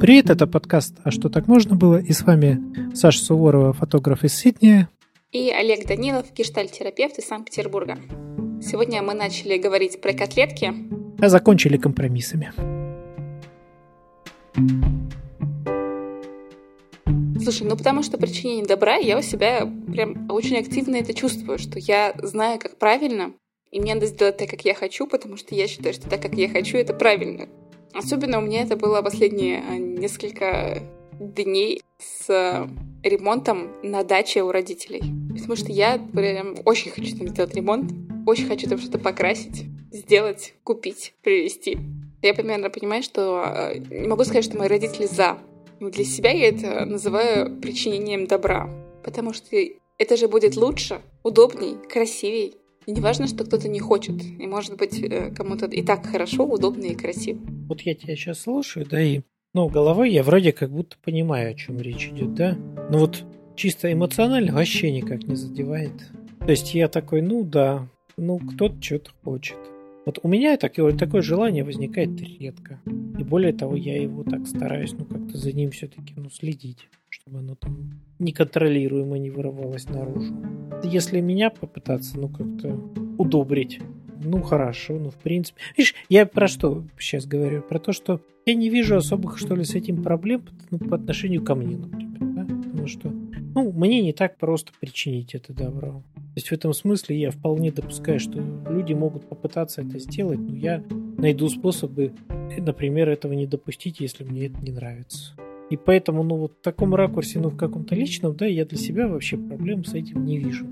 Привет, это подкаст «А что так можно было?» И с вами Саша Суворова, фотограф из Сиднея. И Олег Данилов, гештальт-терапевт из Санкт-Петербурга. Сегодня мы начали говорить про котлетки. А закончили компромиссами. Слушай, ну потому что причинение добра, я у себя прям очень активно это чувствую, что я знаю, как правильно, и мне надо сделать так, как я хочу, потому что я считаю, что так, как я хочу, это правильно. Особенно у меня это было последние а, несколько дней с ремонтом на даче у родителей. Потому что я прям очень хочу там сделать ремонт, очень хочу там что-то покрасить, сделать, купить, привезти. Я примерно понимаю, что а, не могу сказать, что мои родители за. Но для себя я это называю причинением добра. Потому что это же будет лучше, удобней, красивей. И не важно, что кто-то не хочет. И может быть э, кому-то и так хорошо, удобно и красиво. Вот я тебя сейчас слушаю, да, и ну, головой я вроде как будто понимаю, о чем речь идет, да. Но вот чисто эмоционально вообще никак не задевает. То есть я такой, ну да, ну кто-то что-то хочет. Вот у меня такое, такое желание возникает редко. И более того, я его так стараюсь, ну, как-то за ним все-таки, ну, следить, чтобы оно там неконтролируемо не вырывалось наружу. Если меня попытаться, ну, как-то удобрить, ну, хорошо, ну, в принципе. Видишь, я про что сейчас говорю? Про то, что я не вижу особых, что ли, с этим проблем ну, по отношению ко мне, например, да? Потому что, ну, мне не так просто причинить это добро. То есть в этом смысле я вполне допускаю, что люди могут попытаться это сделать, но я найду способы, например, этого не допустить, если мне это не нравится. И поэтому, ну, вот в таком ракурсе, ну, в каком-то личном, да, я для себя вообще проблем с этим не вижу.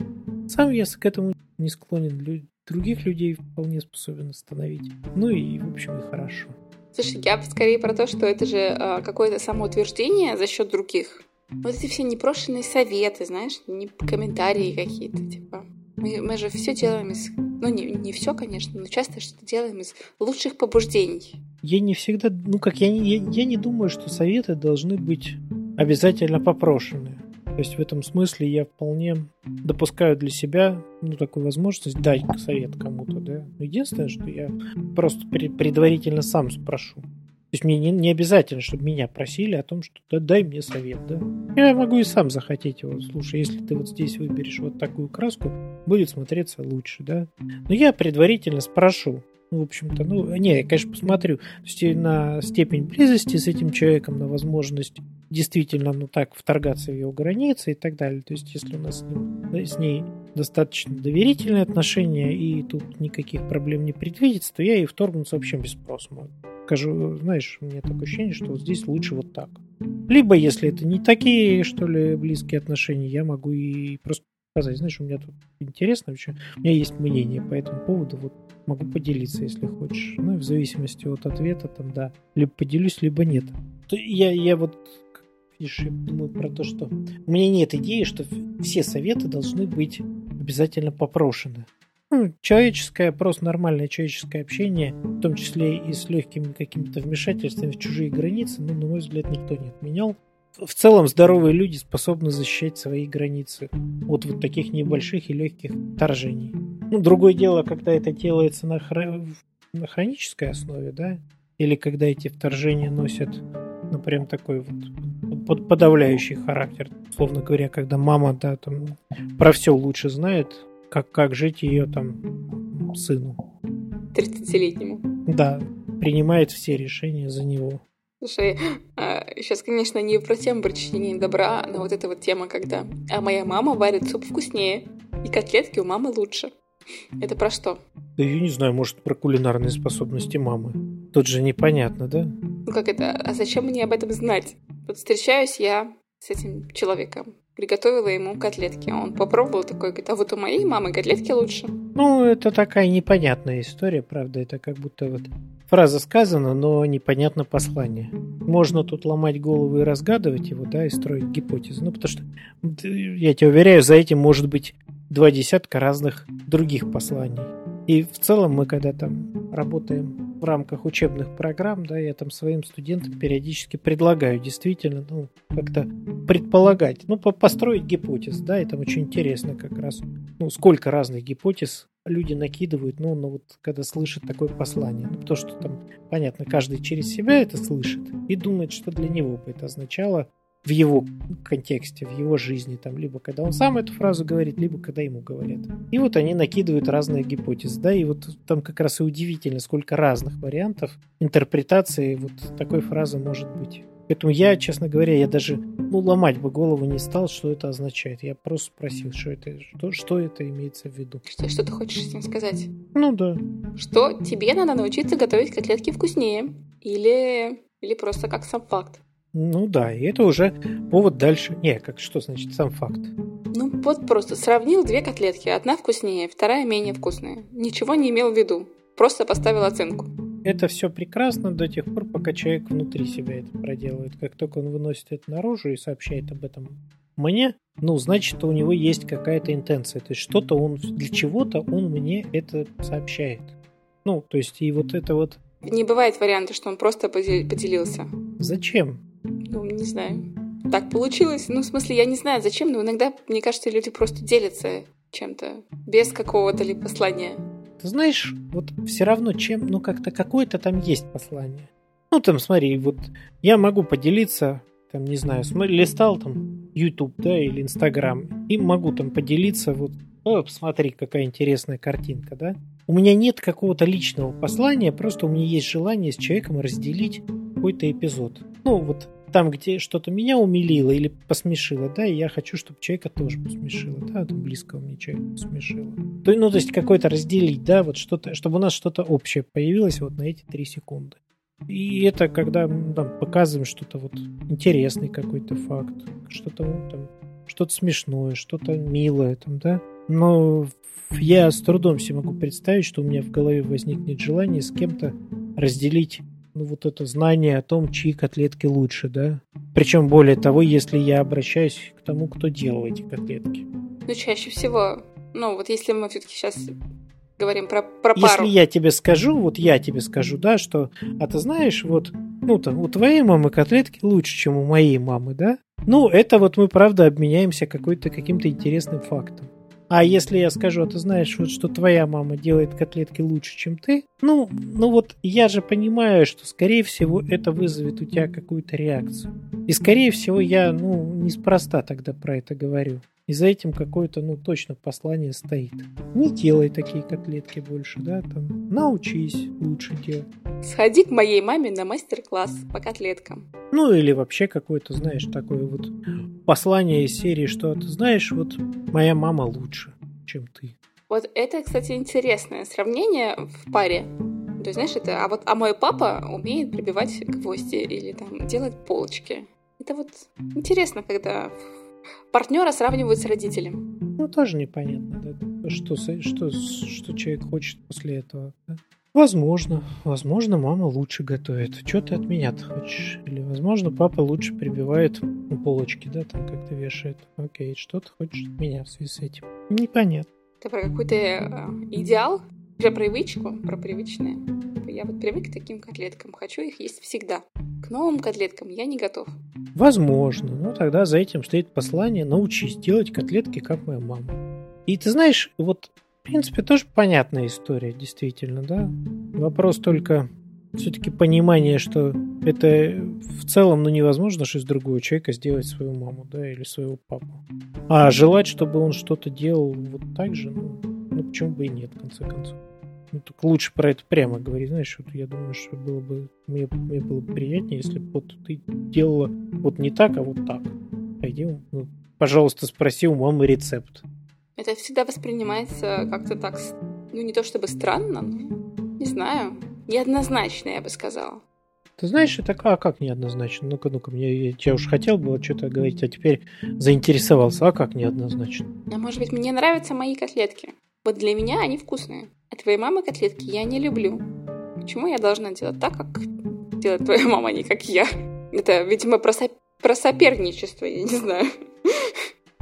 Сам я к этому не склонен, других людей вполне способен остановить. Ну и, в общем, и хорошо. Слушай, я скорее про то, что это же э, какое-то самоутверждение за счет других. Вот эти все непрошенные советы, знаешь, не комментарии какие-то, типа. Мы, мы же все делаем из... Ну, не, не все, конечно, но часто что-то делаем из лучших побуждений. Я не всегда... Ну, как я не, я, я не думаю, что советы должны быть обязательно попрошенные. То есть в этом смысле я вполне допускаю для себя ну, такую возможность дать совет кому-то. Да? Но единственное, что я просто предварительно сам спрошу. То есть мне не, не обязательно, чтобы меня просили о том, что да, дай мне совет, да. Я могу и сам захотеть его. Слушай, если ты вот здесь выберешь вот такую краску, будет смотреться лучше, да. Но я предварительно спрошу. В общем-то, ну, не, я, конечно, посмотрю. То есть на степень близости с этим человеком, на возможность действительно, ну так, вторгаться в его границы и так далее. То есть, если у нас с, ним, с ней достаточно доверительные отношения и тут никаких проблем не предвидится, то я и вторгнуться вообще без спроса могу скажу, знаешь, у меня такое ощущение, что вот здесь лучше вот так. Либо, если это не такие, что ли, близкие отношения, я могу и просто сказать, знаешь, у меня тут интересно, вообще, у меня есть мнение по этому поводу, вот могу поделиться, если хочешь. Ну, и в зависимости от ответа, там, да, либо поделюсь, либо нет. Я, я вот видишь, думаю про то, что у меня нет идеи, что все советы должны быть обязательно попрошены ну, человеческое, просто нормальное человеческое общение, в том числе и с легкими какими-то вмешательствами в чужие границы, ну, на мой взгляд, никто не отменял. В целом здоровые люди способны защищать свои границы от вот таких небольших и легких вторжений. Ну, другое дело, когда это делается на, хро... на хронической основе, да, или когда эти вторжения носят, ну, прям такой вот подавляющий характер. Словно говоря, когда мама, да, там про все лучше знает, как, как жить ее там сыну. 30-летнему. Да, принимает все решения за него. Слушай, сейчас, а, конечно, не про тему причинения добра, но вот эта вот тема, когда а моя мама варит суп вкуснее, и котлетки у мамы лучше. Это про что? Да я не знаю, может, про кулинарные способности мамы. Тут же непонятно, да? Ну как это? А зачем мне об этом знать? Вот встречаюсь я с этим человеком приготовила ему котлетки. Он попробовал такой, говорит, а вот у моей мамы котлетки лучше. Ну, это такая непонятная история, правда. Это как будто вот фраза сказана, но непонятно послание. Можно тут ломать голову и разгадывать его, да, и строить гипотезы. Ну, потому что, я тебя уверяю, за этим может быть два десятка разных других посланий. И в целом мы, когда там работаем в рамках учебных программ, да, я там своим студентам периодически предлагаю действительно, ну, как-то предполагать, ну, построить гипотез, да, это очень интересно как раз, ну, сколько разных гипотез люди накидывают, ну, ну вот когда слышат такое послание. Ну, то, что там, понятно, каждый через себя это слышит и думает, что для него бы это означало в его контексте, в его жизни, там, либо когда он сам эту фразу говорит, либо когда ему говорят. И вот они накидывают разные гипотезы, да, и вот там как раз и удивительно, сколько разных вариантов интерпретации вот такой фразы может быть. Поэтому я, честно говоря, я даже ну, ломать бы голову не стал, что это означает. Я просто спросил, что это, что, что это имеется в виду. Что, что ты хочешь этим сказать? Ну да. Что тебе надо научиться готовить котлетки вкуснее. Или, или просто как сам факт. Ну да, и это уже повод дальше. Не, как что значит сам факт? Ну вот просто сравнил две котлетки. Одна вкуснее, вторая менее вкусная. Ничего не имел в виду. Просто поставил оценку. Это все прекрасно до тех пор, пока человек внутри себя это проделывает. Как только он выносит это наружу и сообщает об этом мне, ну, значит, у него есть какая-то интенция. То есть что-то он, для чего-то он мне это сообщает. Ну, то есть и вот это вот... Не бывает варианта, что он просто поделился. Зачем? Ну, не знаю. Так получилось. Ну, в смысле, я не знаю, зачем, но иногда, мне кажется, люди просто делятся чем-то без какого-то ли послания. Ты знаешь, вот все равно чем, ну, как-то какое-то там есть послание. Ну, там, смотри, вот я могу поделиться, там, не знаю, смотри, листал там YouTube, да, или Instagram, и могу там поделиться, вот, о, посмотри, какая интересная картинка, да. У меня нет какого-то личного послания, просто у меня есть желание с человеком разделить какой-то эпизод. Ну, вот там, где что-то меня умилило или посмешило, да, и я хочу, чтобы человека тоже посмешило, да, там близкого мне человека посмешило. То, ну, то есть какой-то разделить, да, вот что-то, чтобы у нас что-то общее появилось вот на эти три секунды. И это когда там, показываем что-то вот интересный какой-то факт, что-то там, что-то смешное, что-то милое там, да. Но я с трудом себе могу представить, что у меня в голове возникнет желание с кем-то разделить ну, вот это знание о том, чьи котлетки лучше, да? Причем, более того, если я обращаюсь к тому, кто делал эти котлетки. Ну, чаще всего, ну, вот если мы все-таки сейчас говорим про, про пару. Если я тебе скажу, вот я тебе скажу, да, что, а ты знаешь, вот, ну, там, у твоей мамы котлетки лучше, чем у моей мамы, да? Ну, это вот мы, правда, обменяемся какой-то каким-то интересным фактом. А если я скажу, а ты знаешь, вот что твоя мама делает котлетки лучше, чем ты, ну, ну вот я же понимаю, что скорее всего это вызовет у тебя какую-то реакцию. И скорее всего я, ну, неспроста тогда про это говорю. И за этим какое-то, ну, точно послание стоит. Не делай такие котлетки больше, да, там, научись лучше делать. Сходи к моей маме на мастер-класс по котлеткам. Ну, или вообще какое-то, знаешь, такое вот послание из серии, что ты знаешь, вот моя мама лучше, чем ты. Вот это, кстати, интересное сравнение в паре. То есть, знаешь, это, а вот, а мой папа умеет прибивать гвозди или там делать полочки. Это вот интересно, когда партнера сравнивают с родителем. Ну, тоже непонятно, да, что, что, что человек хочет после этого. Да? Возможно, возможно, мама лучше готовит. Что ты от меня хочешь? Или, возможно, папа лучше прибивает полочки, да, там как-то вешает. Окей, что ты хочешь от меня в связи с этим? Непонятно. Это про какой-то э, идеал? Про привычку? Про привычное? Я вот привык к таким котлеткам, хочу их есть всегда. К новым котлеткам я не готов. Возможно. Ну, тогда за этим стоит послание «научись делать котлетки, как моя мама». И ты знаешь, вот, в принципе, тоже понятная история, действительно, да? Вопрос только все-таки понимание, что это в целом ну, невозможно что из другого человека сделать свою маму, да, или своего папу. А желать, чтобы он что-то делал вот так же, ну, ну почему бы и нет, в конце концов. Ну, так лучше про это прямо говорить. Знаешь, вот я думаю, что было бы мне, мне было бы приятнее, если бы вот ты делала вот не так, а вот так. Пойди, ну, пожалуйста, спроси у мамы рецепт. Это всегда воспринимается как-то так, ну не то чтобы странно, но не знаю, неоднозначно, я бы сказала. Ты знаешь, это а как неоднозначно? Ну-ка, ну-ка, мне, я уж хотел было что-то говорить, а теперь заинтересовался. А как неоднозначно? А может быть, мне нравятся мои котлетки. Вот для меня они вкусные. А твоей мамы котлетки я не люблю. Почему я должна делать так, как делает твоя мама, а не как я? Это, видимо, про, со... про соперничество, я не знаю.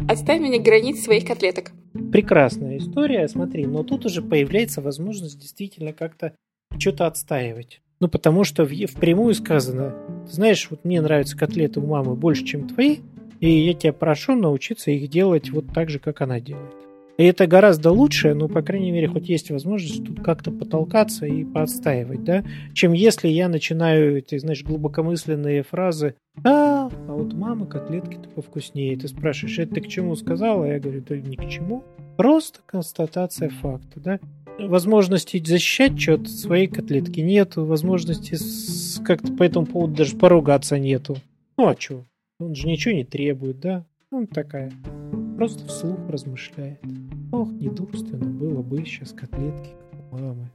Отставь мне границ своих котлеток. Прекрасная история, смотри, но тут уже появляется возможность действительно как-то что-то отстаивать. Ну, потому что в, впрямую сказано, знаешь, вот мне нравятся котлеты у мамы больше, чем твои, и я тебя прошу научиться их делать вот так же, как она делает. И это гораздо лучше, ну, по крайней мере, хоть есть возможность тут как-то потолкаться и поотстаивать, да, чем если я начинаю эти, знаешь, глубокомысленные фразы «А, а вот мама котлетки-то повкуснее». Ты спрашиваешь, это ты к чему сказала? Я говорю, да ни к чему. Просто констатация факта, да. Возможности защищать что-то своей котлетки нету, возможности как-то по этому поводу даже поругаться нету. Ну, а что? Он же ничего не требует, да? Ну, такая. Просто вслух размышляет. Ох, недурственно было бы сейчас котлетки, как у мамы.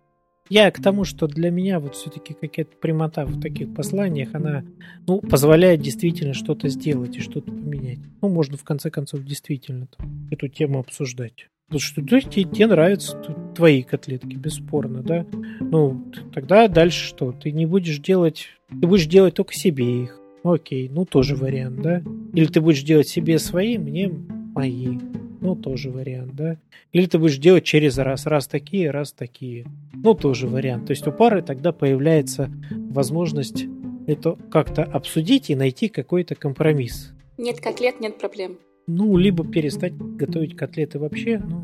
Я к тому, что для меня вот все-таки какая-то прямота в таких посланиях, она ну, позволяет действительно что-то сделать и что-то поменять. Ну, можно в конце концов действительно там, эту тему обсуждать. Вот что да, тебе, тебе нравятся твои котлетки, бесспорно, да? Ну, тогда дальше что? Ты не будешь делать, ты будешь делать только себе их. Окей, ну тоже вариант, да? Или ты будешь делать себе свои, мне мои. Ну, тоже вариант, да? Или ты будешь делать через раз, раз такие, раз такие. Ну, тоже вариант. То есть у пары тогда появляется возможность это как-то обсудить и найти какой-то компромисс. Нет котлет, нет проблем. Ну, либо перестать готовить котлеты вообще, ну,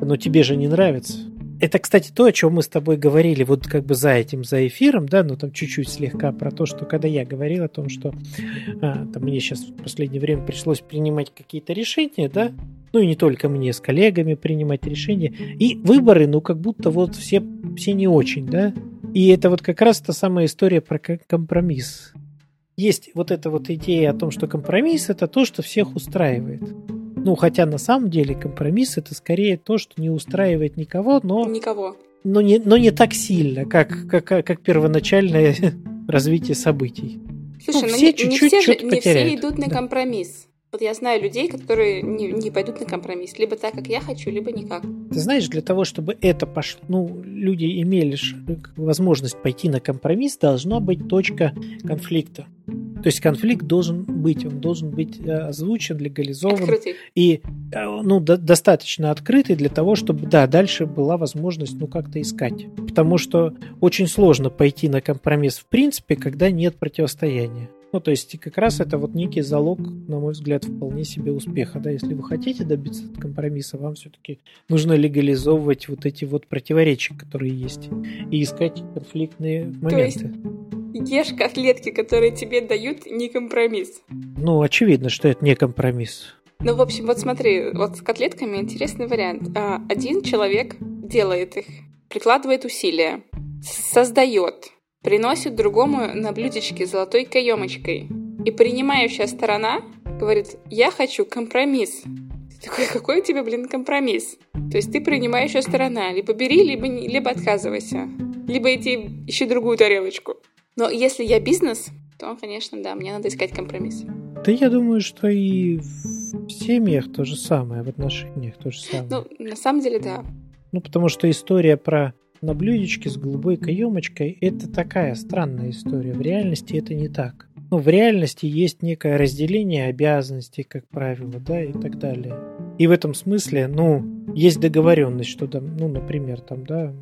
но тебе же не нравится. Это, кстати, то, о чем мы с тобой говорили, вот как бы за этим, за эфиром, да, но там чуть-чуть слегка про то, что когда я говорил о том, что а, там мне сейчас в последнее время пришлось принимать какие-то решения, да, ну и не только мне, с коллегами принимать решения, и выборы, ну как будто вот все, все не очень, да, и это вот как раз та самая история про компромисс. Есть вот эта вот идея о том, что компромисс это то, что всех устраивает. Ну, хотя на самом деле компромисс это скорее то, что не устраивает никого, но... Никого. Но не, но не так сильно, как, как, как первоначальное развитие событий. Слушай, ну, ну все не, чуть-чуть не, все, же, не все идут на да. компромисс. Вот я знаю людей, которые не, не пойдут на компромисс. Либо так, как я хочу, либо никак. Ты знаешь, для того, чтобы это пошло, ну, люди имели возможность пойти на компромисс, должна быть точка конфликта. То есть конфликт должен быть, он должен быть э, озвучен, легализован открытый. и э, ну, до, достаточно открытый для того, чтобы да, дальше была возможность ну как-то искать. Потому что очень сложно пойти на компромисс в принципе, когда нет противостояния. Ну, то есть как раз это вот некий залог, на мой взгляд, вполне себе успеха. Да? Если вы хотите добиться компромисса, вам все-таки нужно легализовывать вот эти вот противоречия, которые есть, и искать конфликтные моменты. То есть ешь котлетки, которые тебе дают, не компромисс. Ну, очевидно, что это не компромисс. Ну, в общем, вот смотри, вот с котлетками интересный вариант. А, один человек делает их, прикладывает усилия, создает, приносит другому на блюдечке золотой каемочкой. И принимающая сторона говорит, я хочу компромисс. Ты такой, какой у тебя, блин, компромисс? То есть ты принимающая сторона. Либо бери, либо, либо отказывайся. Либо иди ищи другую тарелочку. Но если я бизнес, то, конечно, да, мне надо искать компромисс. Да я думаю, что и в семьях то же самое, в отношениях то же самое. Ну, на самом деле, да. Ну, потому что история про на блюдечке с голубой каемочкой – это такая странная история. В реальности это не так. Ну, в реальности есть некое разделение обязанностей, как правило, да, и так далее. И в этом смысле, ну, есть договоренность, что, да, ну, например, там, да,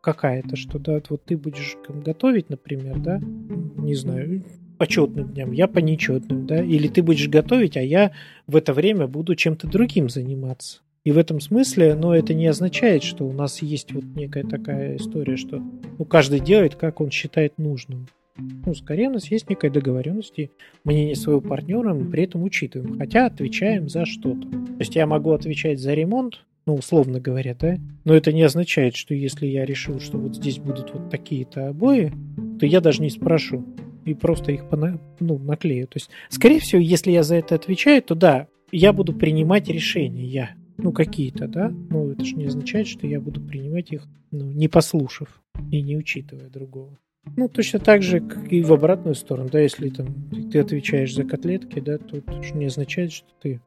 какая-то, что, да, вот ты будешь готовить, например, да, не знаю, по четным дням, я по нечетным, да, или ты будешь готовить, а я в это время буду чем-то другим заниматься. И в этом смысле, но это не означает, что у нас есть вот некая такая история, что ну, каждый делает, как он считает нужным. Ну, скорее у нас есть некая договоренность и мнение своего партнера мы при этом учитываем, хотя отвечаем за что-то. То есть я могу отвечать за ремонт, ну, условно говоря, да, но это не означает, что если я решил, что вот здесь будут вот такие-то обои, то я даже не спрошу и просто их пона- ну, наклею. То есть, скорее всего, если я за это отвечаю, то да, я буду принимать решения, я ну, какие-то, да, но это же не означает, что я буду принимать их, ну, не послушав и не учитывая другого. Ну, точно так же, как и в обратную сторону, да, если там ты отвечаешь за котлетки, да, то это же не означает, что ты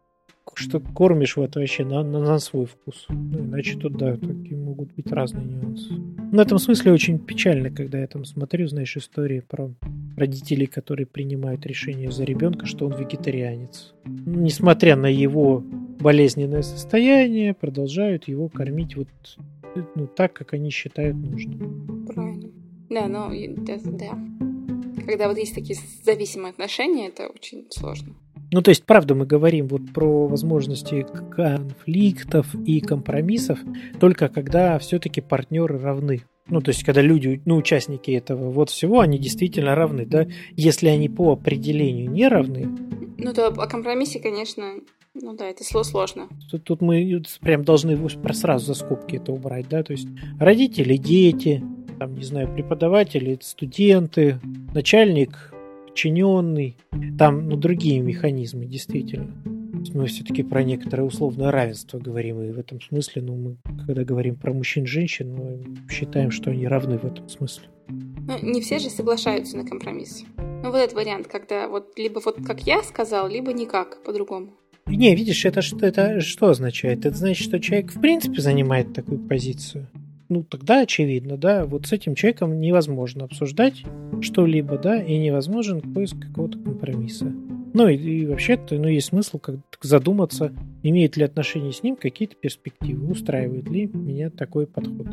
что кормишь вот вообще на, на, на свой вкус. Ну, иначе тут, да, такие могут быть разные нюансы. В этом смысле очень печально, когда я там смотрю, знаешь, истории про родителей, которые принимают решение за ребенка, что он вегетарианец. Несмотря на его болезненное состояние, продолжают его кормить вот ну, так, как они считают нужным. Правильно. Да, ну, да, да. Когда вот есть такие зависимые отношения, это очень сложно. Ну, то есть, правда, мы говорим вот про возможности конфликтов и компромиссов только когда все-таки партнеры равны. Ну, то есть, когда люди, ну, участники этого вот всего, они действительно равны, да? Если они по определению не равны... Ну, то о компромиссе, конечно, ну да, это сложно. Тут, тут мы прям должны сразу за скобки это убрать, да? То есть, родители, дети, там, не знаю, преподаватели, студенты, начальник, подчиненный, там, ну, другие механизмы, действительно. Мы все-таки про некоторое условное равенство говорим, и в этом смысле, ну, мы, когда говорим про мужчин и женщин, мы считаем, что они равны в этом смысле. Ну, не все же соглашаются на компромисс. Ну, вот этот вариант, когда вот либо вот как я сказал, либо никак, по-другому. Не, видишь, это что, это что означает? Это значит, что человек в принципе занимает такую позицию ну тогда очевидно, да, вот с этим человеком невозможно обсуждать что-либо, да, и невозможен поиск какого-то компромисса. Ну и, и вообще-то, ну, есть смысл как задуматься, имеет ли отношение с ним какие-то перспективы, устраивает ли меня такой подход.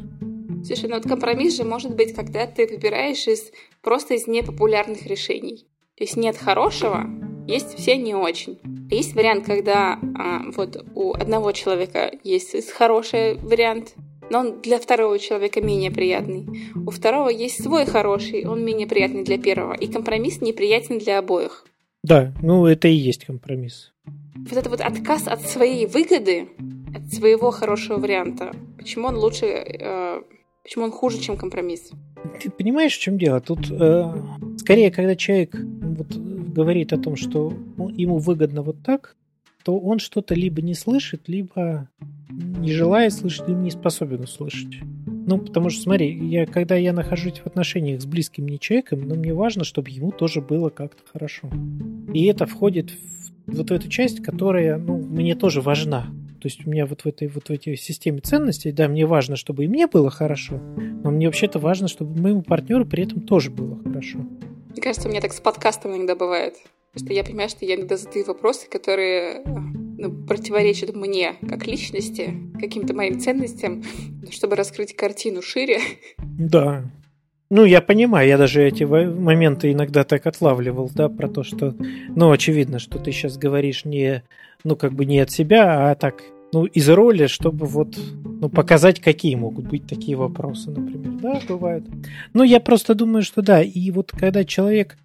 Слушай, ну вот компромисс же может быть, когда ты выбираешь из просто из непопулярных решений. То есть нет хорошего, есть все не очень. Есть вариант, когда а, вот у одного человека есть хороший вариант, но он для второго человека менее приятный. У второго есть свой хороший, он менее приятный для первого. И компромисс неприятен для обоих. Да, ну это и есть компромисс. Вот этот вот отказ от своей выгоды, от своего хорошего варианта, почему он лучше, э, почему он хуже, чем компромисс? Ты понимаешь, в чем дело? Тут э, скорее, когда человек вот, говорит о том, что ему выгодно вот так, то он что-то либо не слышит, либо не желает слышать, либо не способен услышать. Ну, потому что, смотри, я, когда я нахожусь в отношениях с близким мне человеком, ну, мне важно, чтобы ему тоже было как-то хорошо. И это входит в вот эту часть, которая, ну, мне тоже важна. То есть у меня вот в этой вот в этой системе ценностей, да, мне важно, чтобы и мне было хорошо, но мне вообще-то важно, чтобы моему партнеру при этом тоже было хорошо. Мне кажется, у меня так с подкастом иногда бывает. Просто я понимаю, что я иногда задаю вопросы, которые ну, противоречат мне как личности, каким-то моим ценностям, чтобы раскрыть картину шире. Да. Ну, я понимаю, я даже эти моменты иногда так отлавливал, да, про то, что, ну, очевидно, что ты сейчас говоришь не, ну, как бы не от себя, а так, ну, из роли, чтобы вот, ну, показать, какие могут быть такие вопросы, например, да, бывают. Ну, я просто думаю, что да, и вот когда человек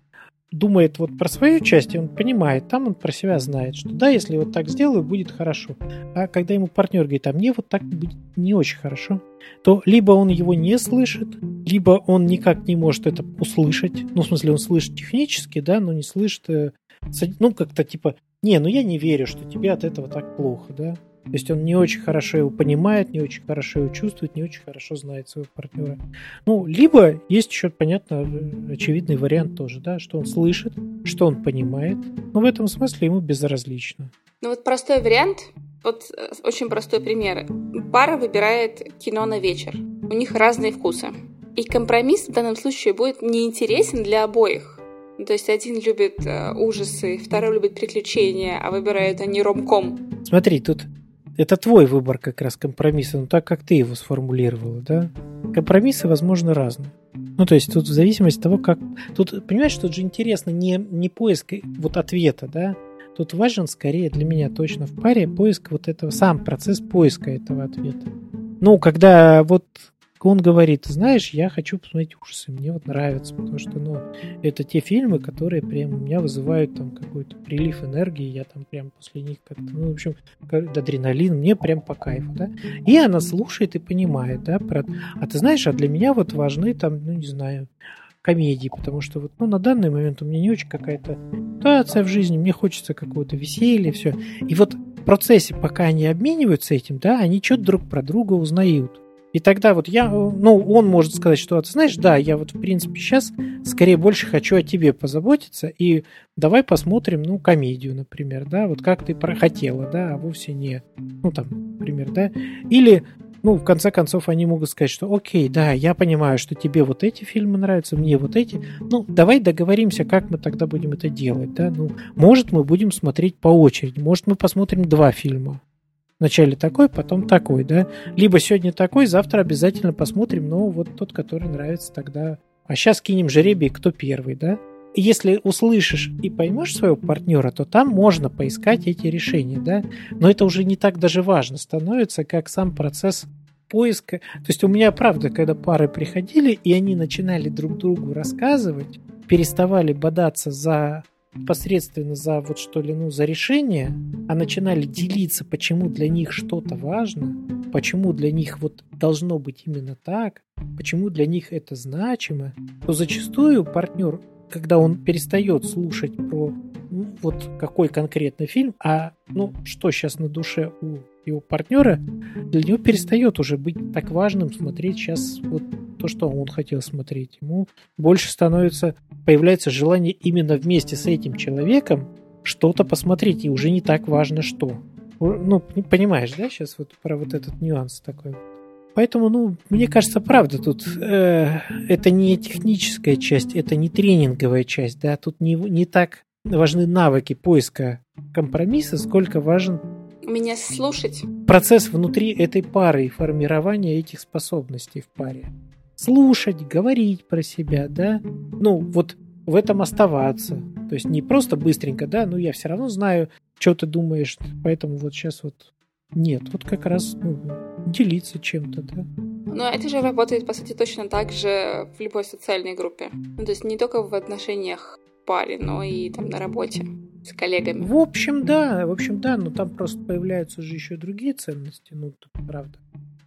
думает вот про свою часть, и он понимает, там он про себя знает, что да, если вот так сделаю, будет хорошо. А когда ему партнер говорит, а мне вот так будет не очень хорошо, то либо он его не слышит, либо он никак не может это услышать. Ну, в смысле, он слышит технически, да, но не слышит, э, ну, как-то типа, не, ну я не верю, что тебе от этого так плохо, да. То есть он не очень хорошо его понимает, не очень хорошо его чувствует, не очень хорошо знает своего партнера. Ну, либо есть еще, понятно, очевидный вариант тоже, да, что он слышит, что он понимает, но в этом смысле ему безразлично. Ну вот простой вариант, вот э, очень простой пример. Пара выбирает кино на вечер. У них разные вкусы. И компромисс в данном случае будет неинтересен для обоих. То есть один любит э, ужасы, второй любит приключения, а выбирают они ромком. Смотри, тут это твой выбор как раз компромисса, но так, как ты его сформулировала, да? Компромиссы, возможно, разные. Ну, то есть тут в зависимости от того, как... Тут, понимаешь, тут же интересно не, не поиск вот ответа, да? Тут важен скорее для меня точно в паре поиск вот этого, сам процесс поиска этого ответа. Ну, когда вот он говорит, знаешь, я хочу посмотреть ужасы, мне вот нравится, потому что, ну, это те фильмы, которые прям у меня вызывают там какой-то прилив энергии, я там прям после них как-то, ну, в общем, адреналин, мне прям по кайфу, да. И она слушает и понимает, да, про... А ты знаешь, а для меня вот важны там, ну, не знаю, комедии, потому что вот, ну, на данный момент у меня не очень какая-то ситуация в жизни, мне хочется какого-то веселья, все. И вот в процессе, пока они обмениваются этим, да, они что-то друг про друга узнают. И тогда вот я, ну, он может сказать, что, «А ты знаешь, да, я вот, в принципе, сейчас скорее больше хочу о тебе позаботиться, и давай посмотрим, ну, комедию, например, да, вот как ты хотела, да, а вовсе не, ну, там, например, да, или, ну, в конце концов, они могут сказать, что, окей, да, я понимаю, что тебе вот эти фильмы нравятся, мне вот эти, ну, давай договоримся, как мы тогда будем это делать, да, ну, может, мы будем смотреть по очереди, может, мы посмотрим два фильма, Вначале такой, потом такой, да. Либо сегодня такой, завтра обязательно посмотрим, но вот тот, который нравится тогда А сейчас кинем жеребий, кто первый, да? Если услышишь и поймешь своего партнера, то там можно поискать эти решения, да? Но это уже не так даже важно становится, как сам процесс поиска. То есть у меня, правда, когда пары приходили, и они начинали друг другу рассказывать, переставали бодаться за непосредственно за вот что ли, ну, за решение, а начинали делиться, почему для них что-то важно, почему для них вот должно быть именно так, почему для них это значимо, то зачастую партнер, когда он перестает слушать про ну, вот какой конкретный фильм, а ну что сейчас на душе у его партнера, для него перестает уже быть так важным смотреть сейчас вот то, что он хотел смотреть. Ему больше становится, появляется желание именно вместе с этим человеком что-то посмотреть, и уже не так важно что. Ну, понимаешь, да, сейчас вот про вот этот нюанс такой. Поэтому, ну, мне кажется, правда, тут э, это не техническая часть, это не тренинговая часть, да, тут не, не так важны навыки поиска компромисса, сколько важен меня слушать. Процесс внутри этой пары и формирования этих способностей в паре. Слушать, говорить про себя, да. Ну, вот в этом оставаться. То есть не просто быстренько, да, ну я все равно знаю, что ты думаешь, поэтому вот сейчас вот нет, вот как раз ну, делиться чем-то, да. Но это же работает, по сути, точно так же в любой социальной группе. Ну, то есть не только в отношениях паре, но и там на работе с коллегами. В общем, да, в общем, да, но там просто появляются же еще другие ценности, ну, правда.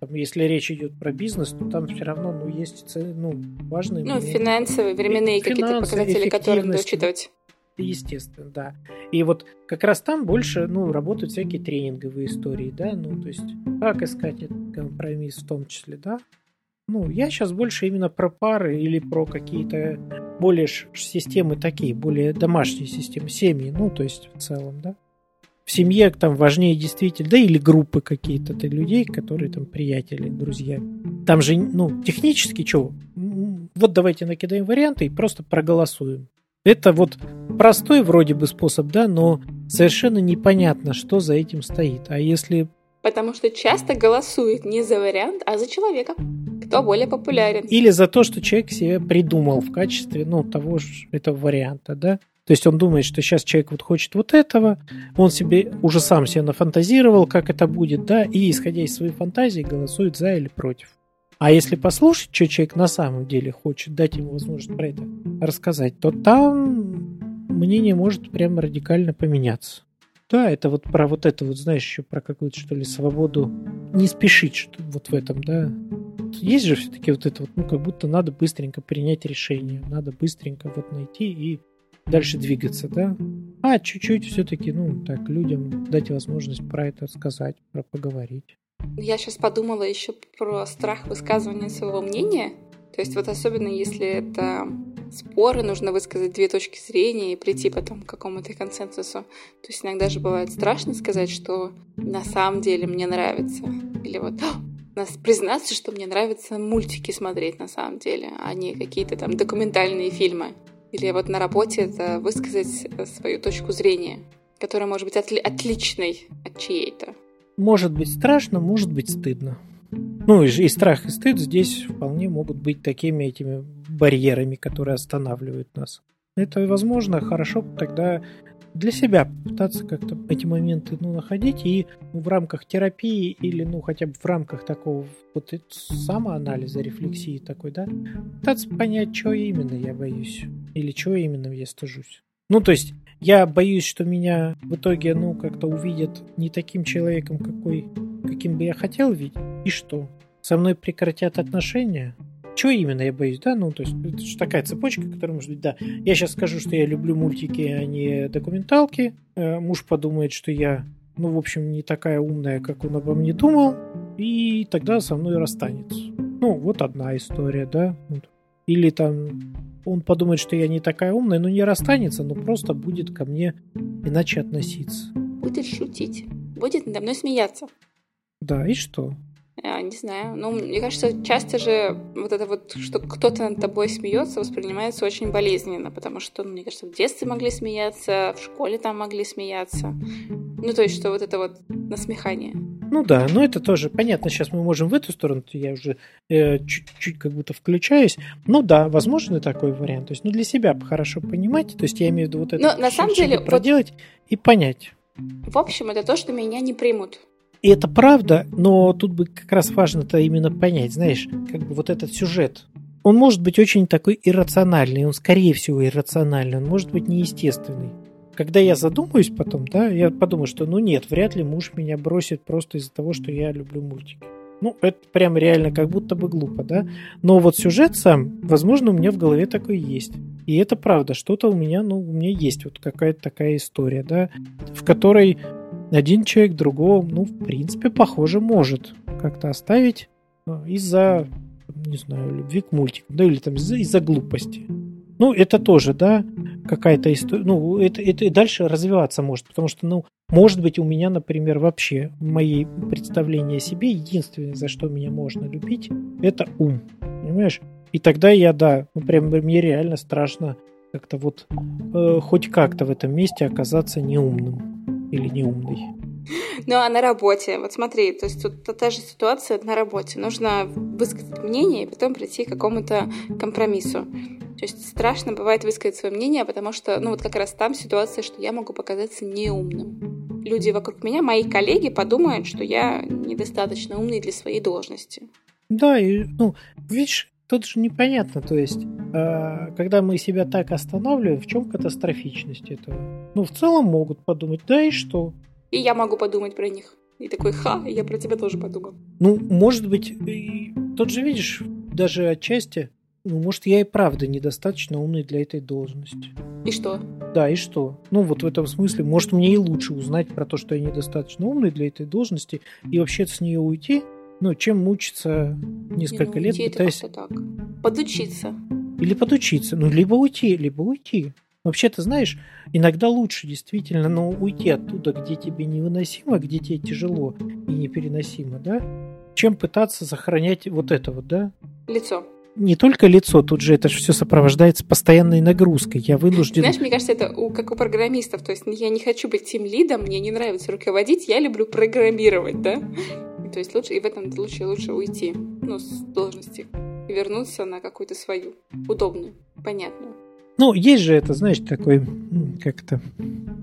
Там, если речь идет про бизнес, то там все равно ну, есть ну, важные... Ну, финансовые, временные какие-то показатели, которые надо учитывать. Естественно, да. И вот как раз там больше, ну, работают всякие тренинговые истории, да, ну, то есть как искать этот компромисс в том числе, да. Ну, я сейчас больше именно про пары или про какие-то более системы такие, более домашние системы, семьи, ну, то есть в целом, да. В семье там важнее действительно, да или группы какие-то то людей, которые там приятели, друзья. Там же, ну, технически что? Вот давайте накидаем варианты и просто проголосуем. Это вот простой вроде бы способ, да, но совершенно непонятно, что за этим стоит. А если... Потому что часто голосуют не за вариант, а за человека кто более популярен. Или за то, что человек себе придумал в качестве, ну, того же этого варианта, да. То есть он думает, что сейчас человек вот хочет вот этого, он себе уже сам себе нафантазировал, как это будет, да, и исходя из своей фантазии голосует за или против. А если послушать, что человек на самом деле хочет, дать ему возможность про это рассказать, то там мнение может прямо радикально поменяться. Да, это вот про вот это вот, знаешь, еще про какую-то, что ли, свободу не спешить что вот в этом, да. Есть же все-таки вот это вот, ну, как будто надо быстренько принять решение, надо быстренько вот найти и дальше двигаться, да. А чуть-чуть все-таки, ну, так, людям дать возможность про это сказать, про поговорить. Я сейчас подумала еще про страх высказывания своего мнения. То есть вот особенно если это споры, нужно высказать две точки зрения и прийти потом к какому-то консенсусу. То есть иногда же бывает страшно сказать, что на самом деле мне нравится. Или вот нас признаться, что мне нравится мультики смотреть на самом деле, а не какие-то там документальные фильмы. Или вот на работе это высказать свою точку зрения, которая может быть отли- отличной от чьей-то. Может быть страшно, может быть стыдно. Ну и, и страх и стыд здесь вполне могут быть такими этими барьерами, которые останавливают нас. Это, возможно, хорошо тогда для себя пытаться как-то эти моменты ну, находить и в рамках терапии или ну хотя бы в рамках такого вот самоанализа, рефлексии такой, да, пытаться понять, что именно я боюсь или чего именно я стыжусь. Ну, то есть я боюсь, что меня в итоге, ну, как-то увидят не таким человеком, какой, каким бы я хотел видеть. И что? Со мной прекратят отношения? Чего именно я боюсь, да? Ну, то есть, это же такая цепочка, которая может быть, да. Я сейчас скажу, что я люблю мультики, а не документалки. Э, муж подумает, что я, ну, в общем, не такая умная, как он обо мне думал. И тогда со мной расстанется. Ну, вот одна история, да. Или там он подумает, что я не такая умная, но не расстанется, но просто будет ко мне иначе относиться. Будет шутить. Будет надо мной смеяться. Да, и что? Я не знаю. Ну, мне кажется, часто же вот это вот, что кто-то над тобой смеется, воспринимается очень болезненно, потому что, ну, мне кажется, в детстве могли смеяться, в школе там могли смеяться. Ну, то есть, что вот это вот насмехание. Ну да, но это тоже понятно. Сейчас мы можем в эту сторону, я уже э, чуть-чуть как будто включаюсь. Ну да, возможно такой вариант. То есть, ну для себя хорошо понимать. То есть я имею в виду вот это. Но на самом деле проделать вот... и понять. В общем, это то, что меня не примут. И это правда, но тут бы как раз важно-то именно понять, знаешь, как бы вот этот сюжет. Он может быть очень такой иррациональный, он скорее всего иррациональный, он может быть неестественный. Когда я задумаюсь потом, да, я подумаю, что ну нет, вряд ли муж меня бросит просто из-за того, что я люблю мультики. Ну, это прям реально как будто бы глупо, да. Но вот сюжет сам, возможно, у меня в голове такой есть. И это правда, что-то у меня, ну, у меня есть вот какая-то такая история, да, в которой один человек другого, ну, в принципе, похоже, может как-то оставить э, из-за, не знаю, любви к мультикам, да, или там из-за, из глупости. Ну, это тоже, да, какая-то история. Ну, это, это и дальше развиваться может, потому что, ну, может быть, у меня, например, вообще в моей представлении о себе единственное, за что меня можно любить, это ум. Понимаешь? И тогда я, да, ну, прям мне реально страшно как-то вот э, хоть как-то в этом месте оказаться неумным или неумный. Ну, а на работе, вот смотри, то есть тут та же ситуация на работе. Нужно высказать мнение и потом прийти к какому-то компромиссу. То есть страшно бывает высказать свое мнение, потому что, ну, вот как раз там ситуация, что я могу показаться неумным. Люди вокруг меня, мои коллеги, подумают, что я недостаточно умный для своей должности. Да, и, ну, видишь, тут же непонятно, то есть, э, когда мы себя так останавливаем, в чем катастрофичность этого? Ну, в целом могут подумать, да и что? И я могу подумать про них. И такой, ха, я про тебя тоже подумал. Ну, может быть, и, тут же видишь, даже отчасти, ну, может, я и правда недостаточно умный для этой должности. И что? Да, и что? Ну, вот в этом смысле, может, мне и лучше узнать про то, что я недостаточно умный для этой должности, и вообще с нее уйти, ну, чем мучиться несколько Не, ну, лет, пытаясь... так. Подучиться. Или подучиться. Ну, либо уйти, либо уйти. Вообще-то, знаешь, иногда лучше действительно, но уйти оттуда, где тебе невыносимо, где тебе тяжело и непереносимо, да, чем пытаться сохранять вот это вот, да? Лицо. Не только лицо, тут же это же все сопровождается постоянной нагрузкой. Я вынужден... Знаешь, мне кажется, это у, как у программистов. То есть я не хочу быть тем лидом, мне не нравится руководить, я люблю программировать, да? То есть лучше, и в этом случае лучше уйти, ну, с должности, и вернуться на какую-то свою, удобную, понятную. Ну, есть же это, знаешь, такой, как-то,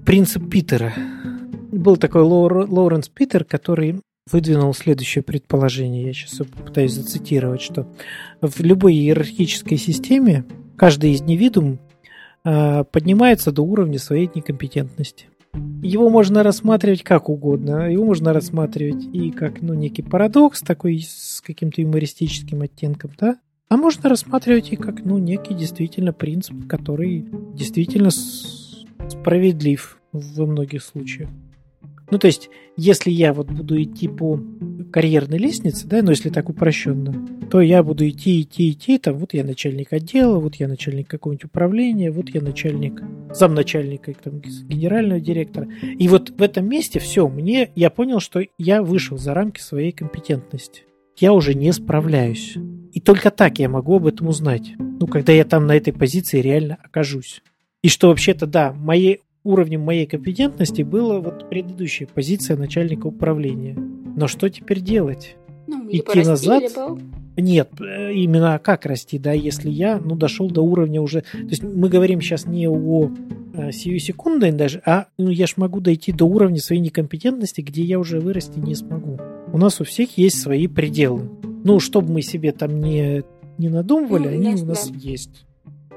принцип Питера. Был такой Лоур, Лоуренс Питер, который выдвинул следующее предположение. Я сейчас попытаюсь зацитировать, что в любой иерархической системе каждый из индивидуум э, поднимается до уровня своей некомпетентности. Его можно рассматривать как угодно. Его можно рассматривать и как ну, некий парадокс, такой с каким-то юмористическим оттенком, да? А можно рассматривать и как ну, некий действительно принцип, который действительно справедлив во многих случаях. Ну, то есть, если я вот буду идти по карьерной лестнице, да, ну, если так упрощенно, то я буду идти, идти, идти, там, вот я начальник отдела, вот я начальник какого-нибудь управления, вот я начальник, замначальника, там, генерального директора. И вот в этом месте все, мне, я понял, что я вышел за рамки своей компетентности. Я уже не справляюсь. И только так я могу об этом узнать. Ну, когда я там на этой позиции реально окажусь. И что вообще-то, да, моей уровнем моей компетентности была вот предыдущая позиция начальника управления. Но что теперь делать? Ну, Идти назад? Либо... Нет, э, именно как расти, да, если я, ну, дошел до уровня уже... То есть мы говорим сейчас не о э, сию секундой даже, а ну, я ж могу дойти до уровня своей некомпетентности, где я уже вырасти не смогу. У нас у всех есть свои пределы. Ну, чтобы мы себе там не, не надумывали, ну, они у нас да. есть.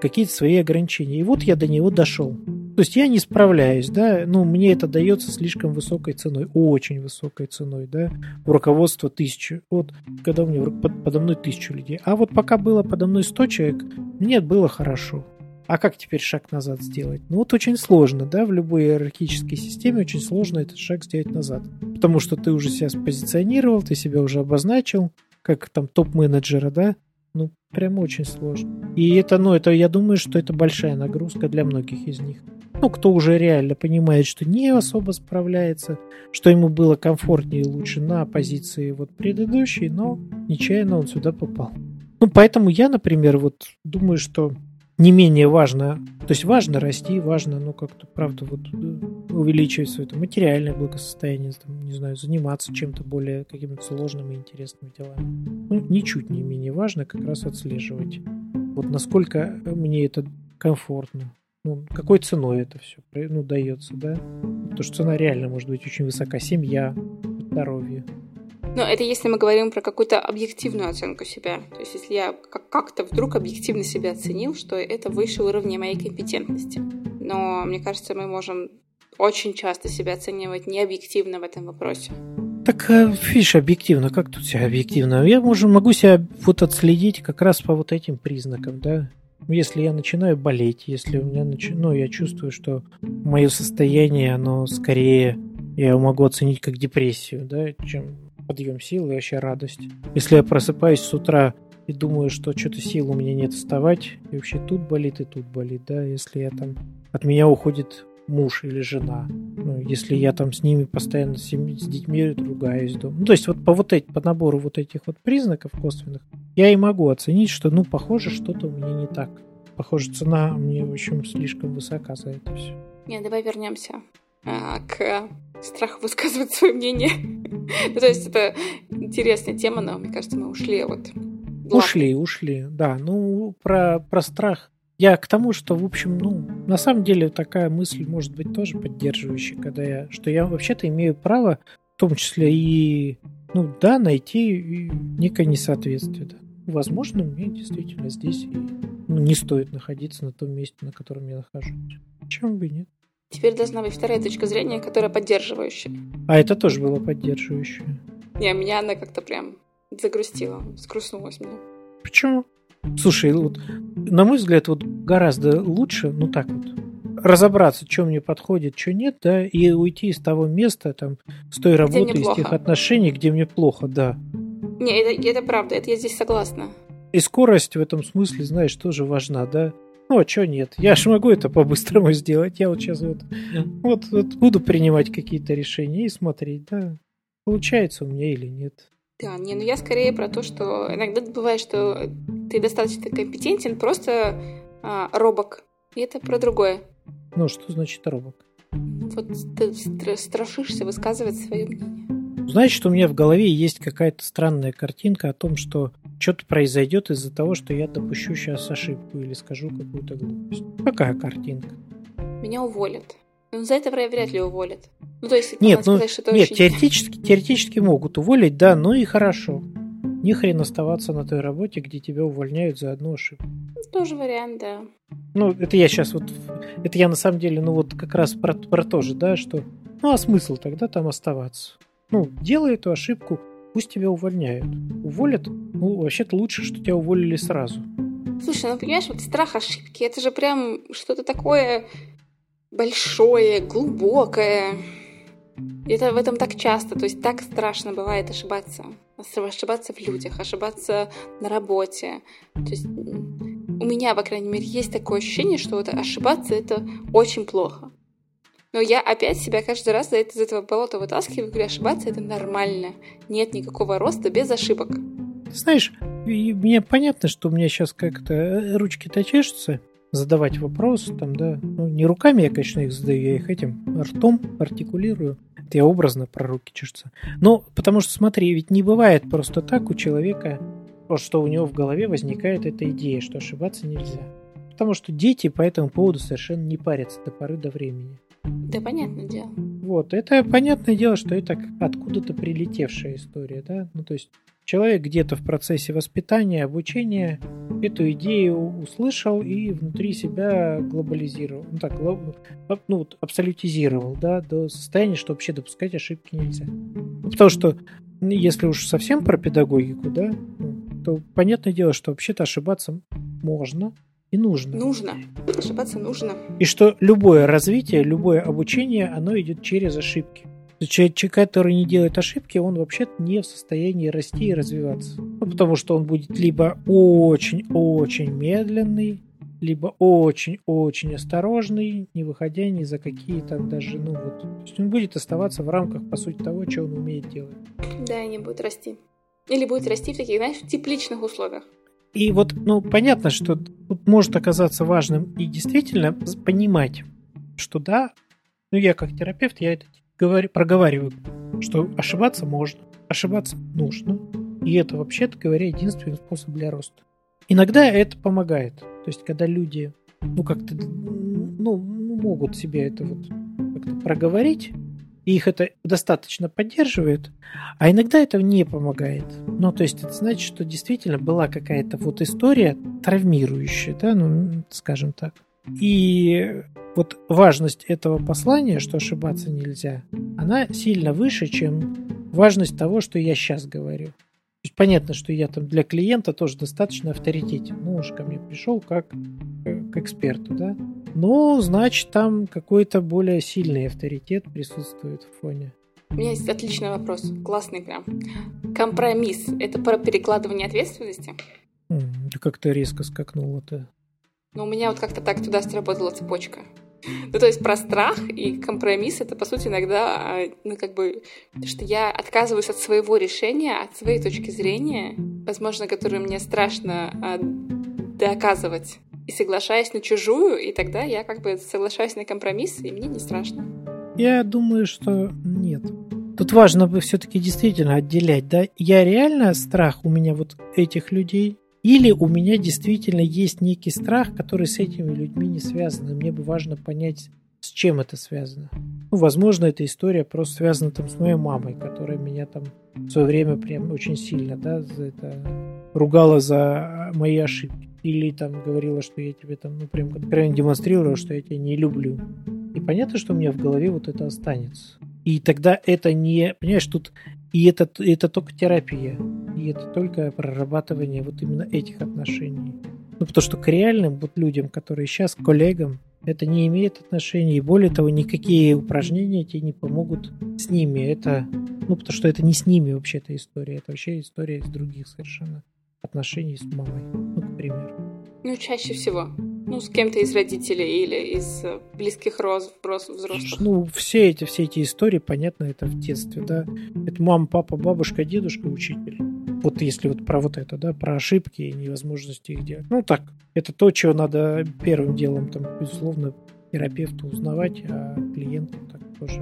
Какие-то свои ограничения. И вот я до него дошел. То есть я не справляюсь, да, ну, мне это дается слишком высокой ценой, очень высокой ценой, да, у руководства тысячи, вот, когда у меня подо мной тысячу людей, а вот пока было подо мной сто человек, мне было хорошо. А как теперь шаг назад сделать? Ну вот очень сложно, да, в любой иерархической системе очень сложно этот шаг сделать назад. Потому что ты уже себя спозиционировал, ты себя уже обозначил, как там топ-менеджера, да, прям очень сложно. И это, ну, это, я думаю, что это большая нагрузка для многих из них. Ну, кто уже реально понимает, что не особо справляется, что ему было комфортнее и лучше на позиции вот предыдущей, но нечаянно он сюда попал. Ну, поэтому я, например, вот думаю, что не менее важно, то есть важно расти, важно, ну, как-то, правда, вот э, увеличивать свое материальное благосостояние, там, не знаю, заниматься чем-то более каким-то сложным и интересным делами. Ну, ничуть не менее важно как раз отслеживать, вот насколько мне это комфортно, ну, какой ценой это все ну, дается, да? Потому что цена реально может быть очень высока. Семья, здоровье, но это если мы говорим про какую-то объективную оценку себя. То есть если я как-то вдруг объективно себя оценил, что это выше уровня моей компетентности. Но мне кажется, мы можем очень часто себя оценивать необъективно в этом вопросе. Так, фиш, объективно, как тут себя объективно? Я можу, могу себя вот отследить как раз по вот этим признакам, да? Если я начинаю болеть, если у меня нач... ну, я чувствую, что мое состояние, оно скорее, я его могу оценить как депрессию, да, чем подъем сил и вообще радость. Если я просыпаюсь с утра и думаю, что что-то сил у меня нет вставать, и вообще тут болит, и тут болит, да, если я там... От меня уходит муж или жена. Ну, если я там с ними постоянно с, с детьми ругаюсь дома. Ну, то есть вот по вот эти, по набору вот этих вот признаков косвенных я и могу оценить, что, ну, похоже, что-то у меня не так. Похоже, цена мне, в общем, слишком высока за это все. Нет, давай вернемся а, к страху высказывать свое мнение. Ну, то есть это интересная тема, но мне кажется, мы ушли вот. Ушли, ушли, да. Ну, про, про страх. Я к тому, что, в общем, ну, на самом деле такая мысль может быть тоже поддерживающей, когда я, что я вообще-то имею право, в том числе и, ну, да, найти некое несоответствие, да. Возможно, мне действительно здесь ну, не стоит находиться на том месте, на котором я нахожусь. Почему бы и нет? Теперь должна быть вторая точка зрения, которая поддерживающая. А это тоже было поддерживающее. Не, меня она как-то прям загрустила, скрустнулась мне. Почему? Слушай, вот, на мой взгляд, вот гораздо лучше, ну так вот, разобраться, что мне подходит, что нет, да, и уйти из того места, там, с той работы, из тех отношений, где мне плохо, да. Не, это, это правда, это я здесь согласна. И скорость в этом смысле, знаешь, тоже важна, да. Ну, а что нет? Я же могу это по-быстрому сделать. Я вот сейчас вот, вот, вот буду принимать какие-то решения и смотреть, да, получается у меня или нет. Да, не, ну я скорее про то, что иногда бывает, что ты достаточно компетентен, просто а, робок. И это про другое. Ну, что значит робок? Вот ты страшишься высказывать свое мнение. Что у меня в голове есть какая-то странная картинка о том, что что-то произойдет из-за того, что я допущу сейчас ошибку или скажу какую-то глупость. Какая картинка? Меня уволят. Ну, за это вряд ли уволят. Ну, то есть, нет, ну, сказать, что это нет очень... теоретически, теоретически могут уволить, да, ну и хорошо. Ни хрен оставаться на той работе, где тебя увольняют за одну ошибку. Тоже вариант, да. Ну, это я сейчас вот... Это я на самом деле, ну вот как раз про, про то же, да, что... Ну, а смысл тогда там оставаться? Ну, делай эту ошибку, пусть тебя увольняют. Уволят, ну, вообще-то лучше, что тебя уволили сразу. Слушай, ну понимаешь, вот страх ошибки, это же прям что-то такое большое, глубокое. Это в этом так часто, то есть так страшно бывает ошибаться. Ошибаться в людях, ошибаться на работе. То есть у меня, по крайней мере, есть такое ощущение, что вот ошибаться это очень плохо. Но я опять себя каждый раз из этого болота вытаскиваю, говорю, ошибаться это нормально. Нет никакого роста без ошибок. Знаешь, мне понятно, что у меня сейчас как-то э, ручки-то задавать вопросы, там, да. Ну, не руками я, конечно, их задаю, я их этим ртом артикулирую. Это я образно про руки чешутся. Но потому что, смотри, ведь не бывает просто так у человека, что у него в голове возникает эта идея, что ошибаться нельзя. Потому что дети по этому поводу совершенно не парятся до поры до времени. Да, понятное дело. Вот, это понятное дело, что это откуда-то прилетевшая история, да? Ну, то есть человек где-то в процессе воспитания, обучения эту идею услышал и внутри себя глобализировал, ну так, ну, абсолютизировал, да, до состояния, что вообще допускать ошибки нельзя. Потому что если уж совсем про педагогику, да, то понятное дело, что вообще-то ошибаться можно, и нужно. Нужно. Ошибаться нужно. И что любое развитие, любое обучение, оно идет через ошибки. Человек, который не делает ошибки, он вообще не в состоянии расти и развиваться. Ну, потому что он будет либо очень-очень медленный, либо очень-очень осторожный, не выходя ни за какие там даже, ну вот, то есть он будет оставаться в рамках, по сути, того, что он умеет делать. Да, и не будет расти. Или будет расти в таких, знаешь, тепличных условиях. И вот, ну, понятно, что тут может оказаться важным и действительно понимать, что да, ну, я как терапевт, я это говорю, проговариваю, что ошибаться можно, ошибаться нужно, и это, вообще-то говоря, единственный способ для роста. Иногда это помогает. То есть, когда люди, ну, как-то, ну, могут себе это вот как-то проговорить, и их это достаточно поддерживает, а иногда это не помогает. Ну, то есть это значит, что действительно была какая-то вот история травмирующая, да, ну, скажем так. И вот важность этого послания, что ошибаться нельзя, она сильно выше, чем важность того, что я сейчас говорю. То есть понятно, что я там для клиента тоже достаточно авторитетен. Ну, уж ко мне пришел как э, к эксперту, да. Но, значит, там какой-то более сильный авторитет присутствует в фоне. У меня есть отличный вопрос, классный прям. Компромисс – это про перекладывание ответственности? Да как-то резко скакнуло-то. Ну, у меня вот как-то так туда сработала цепочка. Ну, то есть про страх и компромисс это, по сути, иногда, а, ну, как бы, что я отказываюсь от своего решения, от своей точки зрения, возможно, которую мне страшно а, доказывать, и соглашаюсь на чужую, и тогда я как бы соглашаюсь на компромисс, и мне не страшно. Я думаю, что нет. Тут важно бы все-таки действительно отделять, да? Я реально страх у меня вот этих людей или у меня действительно есть некий страх, который с этими людьми не связан, и мне бы важно понять, с чем это связано. Ну, возможно, эта история просто связана там с моей мамой, которая меня там в свое время прям очень сильно, да, за это ругала за мои ошибки. Или там говорила, что я тебе там, ну, прям откровенно демонстрировала, что я тебя не люблю. И понятно, что у меня в голове вот это останется. И тогда это не, понимаешь, тут и это, это только терапия. И это только прорабатывание вот именно этих отношений. Ну, потому что к реальным вот людям, которые сейчас, коллегам, это не имеет отношения. И более того, никакие упражнения тебе не помогут с ними. Это, ну, потому что это не с ними вообще эта история. Это вообще история из других совершенно отношений с мамой. Ну, к примеру. Ну, чаще всего. Ну, с кем-то из родителей или из э, близких роз, взрослых. Ну, все эти, все эти истории, понятно, это в детстве, да. Это мама, папа, бабушка, дедушка, учитель. Вот если вот про вот это, да, про ошибки и невозможности их делать. Ну, так, это то, чего надо первым делом, там, безусловно, терапевту узнавать, а клиенту так тоже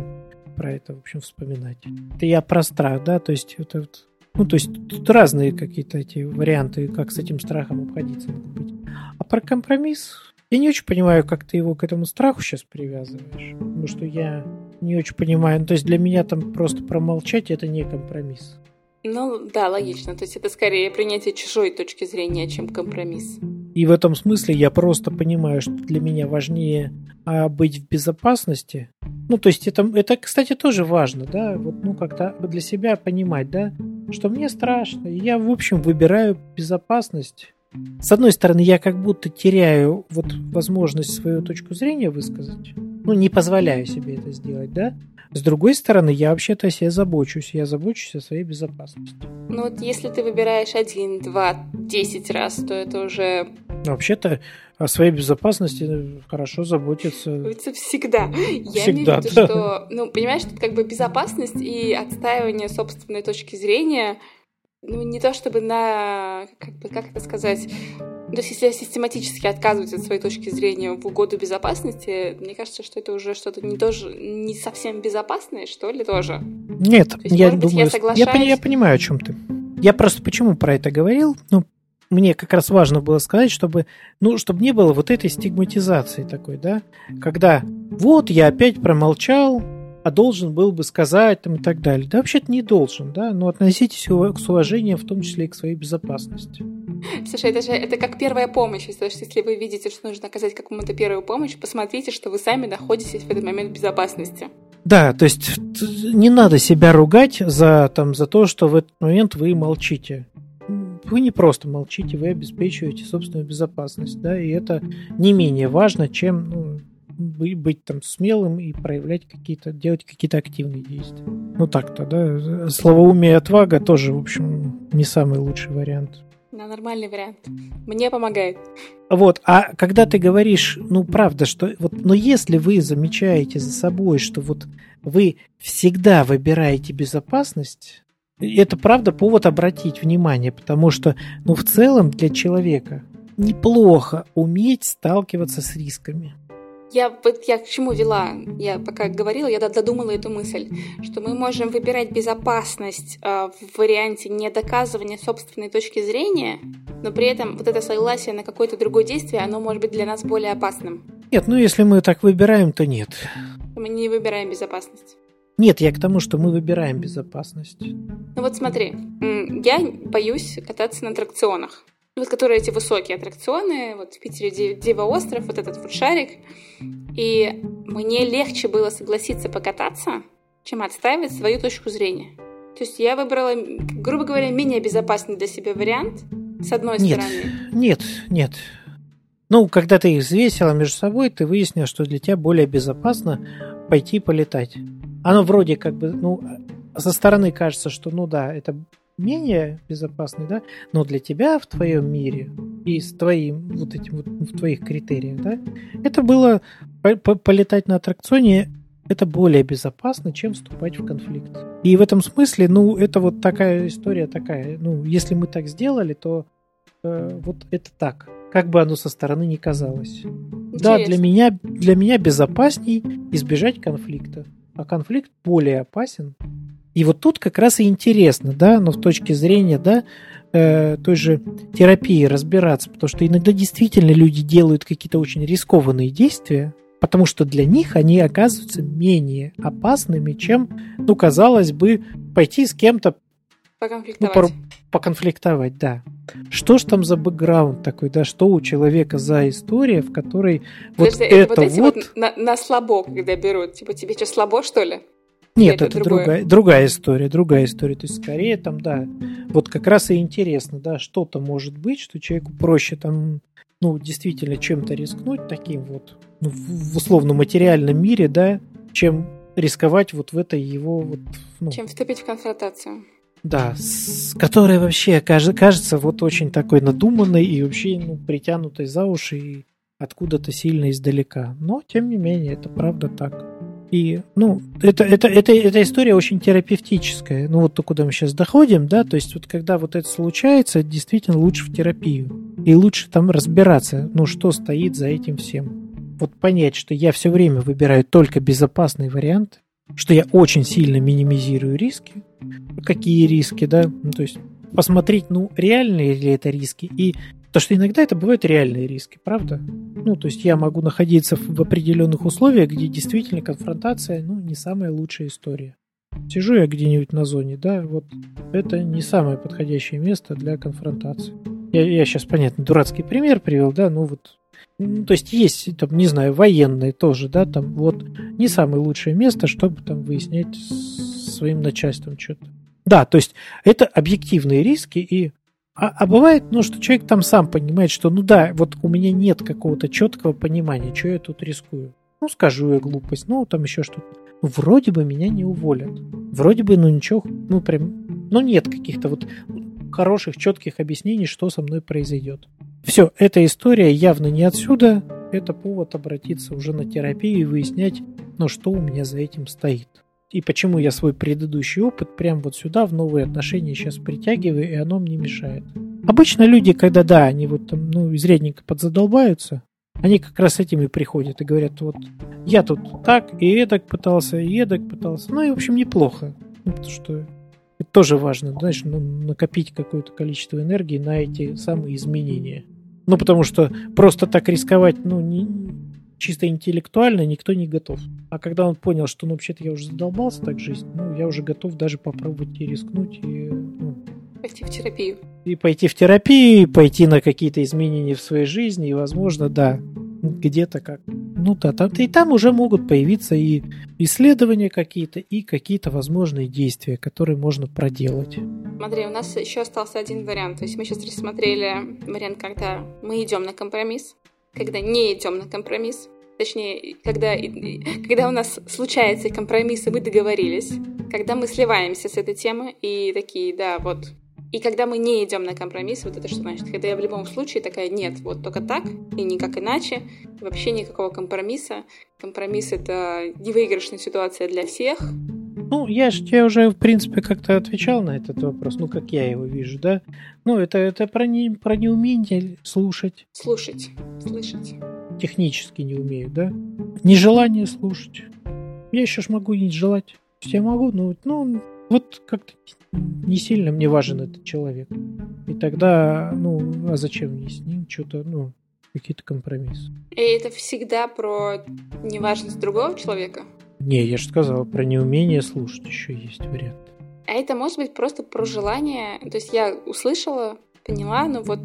про это, в общем, вспоминать. Это я про страх, да, то есть это вот ну, то есть тут разные какие-то эти варианты, как с этим страхом обходиться могут быть. А про компромисс я не очень понимаю, как ты его к этому страху сейчас привязываешь. Потому что я не очень понимаю. Ну, то есть для меня там просто промолчать это не компромисс. Ну да, логично. То есть это скорее принятие чужой точки зрения, чем компромисс. И в этом смысле я просто понимаю, что для меня важнее а, быть в безопасности. Ну, то есть это, это, кстати, тоже важно, да, вот, ну, как-то для себя понимать, да, что мне страшно. Я, в общем, выбираю безопасность с одной стороны, я как будто теряю вот возможность свою точку зрения высказать. Ну, не позволяю себе это сделать, да? С другой стороны, я вообще-то о себе забочусь. Я забочусь о своей безопасности. Ну вот если ты выбираешь один, два, десять раз, то это уже... Вообще-то о своей безопасности хорошо заботиться. Это всегда. Я всегда, имею в виду, да. что, ну, понимаешь, тут как бы безопасность и отстаивание собственной точки зрения ну, не то чтобы на, как, бы, как это сказать, если систематически отказывать от своей точки зрения в угоду безопасности, мне кажется, что это уже что-то не тоже не совсем безопасное, что ли, тоже. Нет, есть, я думаю, я, соглашаюсь... я, я понимаю, о чем ты. Я просто почему про это говорил, ну, мне как раз важно было сказать, чтобы, ну, чтобы не было вот этой стигматизации такой, да, когда вот я опять промолчал, а должен был бы сказать там и так далее. Да вообще-то не должен, да, но относитесь с уважением, в том числе и к своей безопасности. Слушай, это же это как первая помощь. То есть, если вы видите, что нужно оказать какому-то первую помощь, посмотрите, что вы сами находитесь в этот момент в безопасности. Да, то есть не надо себя ругать за, там, за то, что в этот момент вы молчите. Вы не просто молчите, вы обеспечиваете собственную безопасность, да, и это не менее важно, чем ну, быть, быть там смелым и проявлять какие-то, делать какие-то активные действия. Ну так-то, да. Словоумие и отвага тоже, в общем, не самый лучший вариант. Да, нормальный вариант. Мне помогает. Вот, а когда ты говоришь, ну, правда, что вот, но если вы замечаете за собой, что вот вы всегда выбираете безопасность, это правда повод обратить внимание, потому что, ну, в целом для человека неплохо уметь сталкиваться с рисками. Я, вот я к чему вела? Я пока говорила, я додумала эту мысль, что мы можем выбирать безопасность э, в варианте недоказывания собственной точки зрения, но при этом вот это согласие на какое-то другое действие, оно может быть для нас более опасным. Нет, ну если мы так выбираем, то нет. Мы не выбираем безопасность. Нет, я к тому, что мы выбираем безопасность. Ну вот смотри, я боюсь кататься на аттракционах вот которые эти высокие аттракционы, вот в Питере Дива остров, вот этот вот шарик. И мне легче было согласиться покататься, чем отставить свою точку зрения. То есть я выбрала, грубо говоря, менее безопасный для себя вариант, с одной нет, стороны. Нет, нет. Ну, когда ты их взвесила между собой, ты выяснила, что для тебя более безопасно пойти полетать. Оно вроде как бы, ну, со стороны кажется, что, ну да, это менее безопасный, да, но для тебя в твоем мире и с твоим вот этим вот в твоих критериях, да, это было полетать на аттракционе это более безопасно, чем вступать в конфликт. И в этом смысле, ну, это вот такая история такая. Ну, если мы так сделали, то э, вот это так. Как бы оно со стороны не казалось. Интересно. Да, для меня, для меня безопасней избежать конфликта. А конфликт более опасен, и вот тут как раз и интересно, да, но в точке зрения, да, э, той же терапии разбираться, потому что иногда действительно люди делают какие-то очень рискованные действия, потому что для них они оказываются менее опасными, чем, ну, казалось бы, пойти с кем-то поконфликтовать. Ну, поконфликтовать, да. Что ж там за бэкграунд такой, да, что у человека за история, в которой вот Подожди, это, вот эти вот... вот на, на слабо, когда берут, типа, тебе что, слабо, что ли? Нет, это, это другая, другая история, другая история. То есть, скорее там, да, вот как раз и интересно, да, что-то может быть, что человеку проще там, ну, действительно чем-то рискнуть таким вот, ну, в, в условно материальном мире, да, чем рисковать вот в этой его вот... Ну, чем вступить в конфронтацию. Да, с которой вообще кажется, кажется вот очень такой надуманной и вообще ну, притянутой за уши и откуда-то сильно издалека. Но, тем не менее, это правда так. И, ну, это, это, это, эта история очень терапевтическая. Ну, вот то, куда мы сейчас доходим, да, то есть вот когда вот это случается, действительно лучше в терапию. И лучше там разбираться, ну, что стоит за этим всем. Вот понять, что я все время выбираю только безопасный вариант, что я очень сильно минимизирую риски. Какие риски, да? Ну, то есть посмотреть, ну, реальные ли это риски, и Потому что иногда это бывают реальные риски, правда? Ну, то есть я могу находиться в определенных условиях, где действительно конфронтация, ну, не самая лучшая история. Сижу я где-нибудь на зоне, да, вот это не самое подходящее место для конфронтации. Я, я сейчас, понятно, дурацкий пример привел, да, ну вот ну, то есть есть, там, не знаю, военные тоже, да, там вот не самое лучшее место, чтобы там выяснять с своим начальством что-то. Да, то есть это объективные риски, и а, а бывает, ну, что человек там сам понимает, что, ну да, вот у меня нет какого-то четкого понимания, что я тут рискую. Ну, скажу я глупость, ну, там еще что-то. Ну, вроде бы меня не уволят. Вроде бы, ну, ничего, ну, прям, ну, нет каких-то вот хороших, четких объяснений, что со мной произойдет. Все, эта история явно не отсюда. Это повод обратиться уже на терапию и выяснять, ну, что у меня за этим стоит и почему я свой предыдущий опыт прям вот сюда в новые отношения сейчас притягиваю, и оно мне мешает. Обычно люди, когда да, они вот там, ну, изрядненько подзадолбаются, они как раз этим и приходят и говорят, вот я тут так и эдак пытался, и эдак пытался. Ну и, в общем, неплохо. Ну, потому что это тоже важно, знаешь, ну, накопить какое-то количество энергии на эти самые изменения. Ну, потому что просто так рисковать, ну, не, чисто интеллектуально никто не готов. А когда он понял, что ну вообще-то я уже задолбался так жить, ну я уже готов даже попробовать и рискнуть и ну, пойти в терапию. И пойти в терапию, и пойти на какие-то изменения в своей жизни, и, возможно, да, где-то как. Ну да, там, и там уже могут появиться и исследования какие-то, и какие-то возможные действия, которые можно проделать. Смотри, у нас еще остался один вариант. То есть мы сейчас рассмотрели вариант, когда мы идем на компромисс, когда не идем на компромисс. точнее, когда, когда у нас случаются компромиссы, мы договорились, когда мы сливаемся с этой темы и такие, да, вот. И когда мы не идем на компромисс, вот это что значит? Когда я в любом случае такая, нет, вот только так и никак иначе, вообще никакого компромисса. Компромисс — это невыигрышная ситуация для всех, ну, я же тебе уже, в принципе, как-то отвечал на этот вопрос, ну, как я его вижу, да? Ну, это, это про, не, про неумение слушать. Слушать, слышать. Технически не умею, да? Нежелание слушать. Я еще ж могу не желать. Я могу, ну, ну вот как-то не сильно мне важен этот человек. И тогда, ну, а зачем мне с ним что-то, ну, какие-то компромиссы. И это всегда про неважность другого человека? Не, я же сказал, про неумение слушать еще есть вариант. А это может быть просто про желание. То есть я услышала, поняла, но вот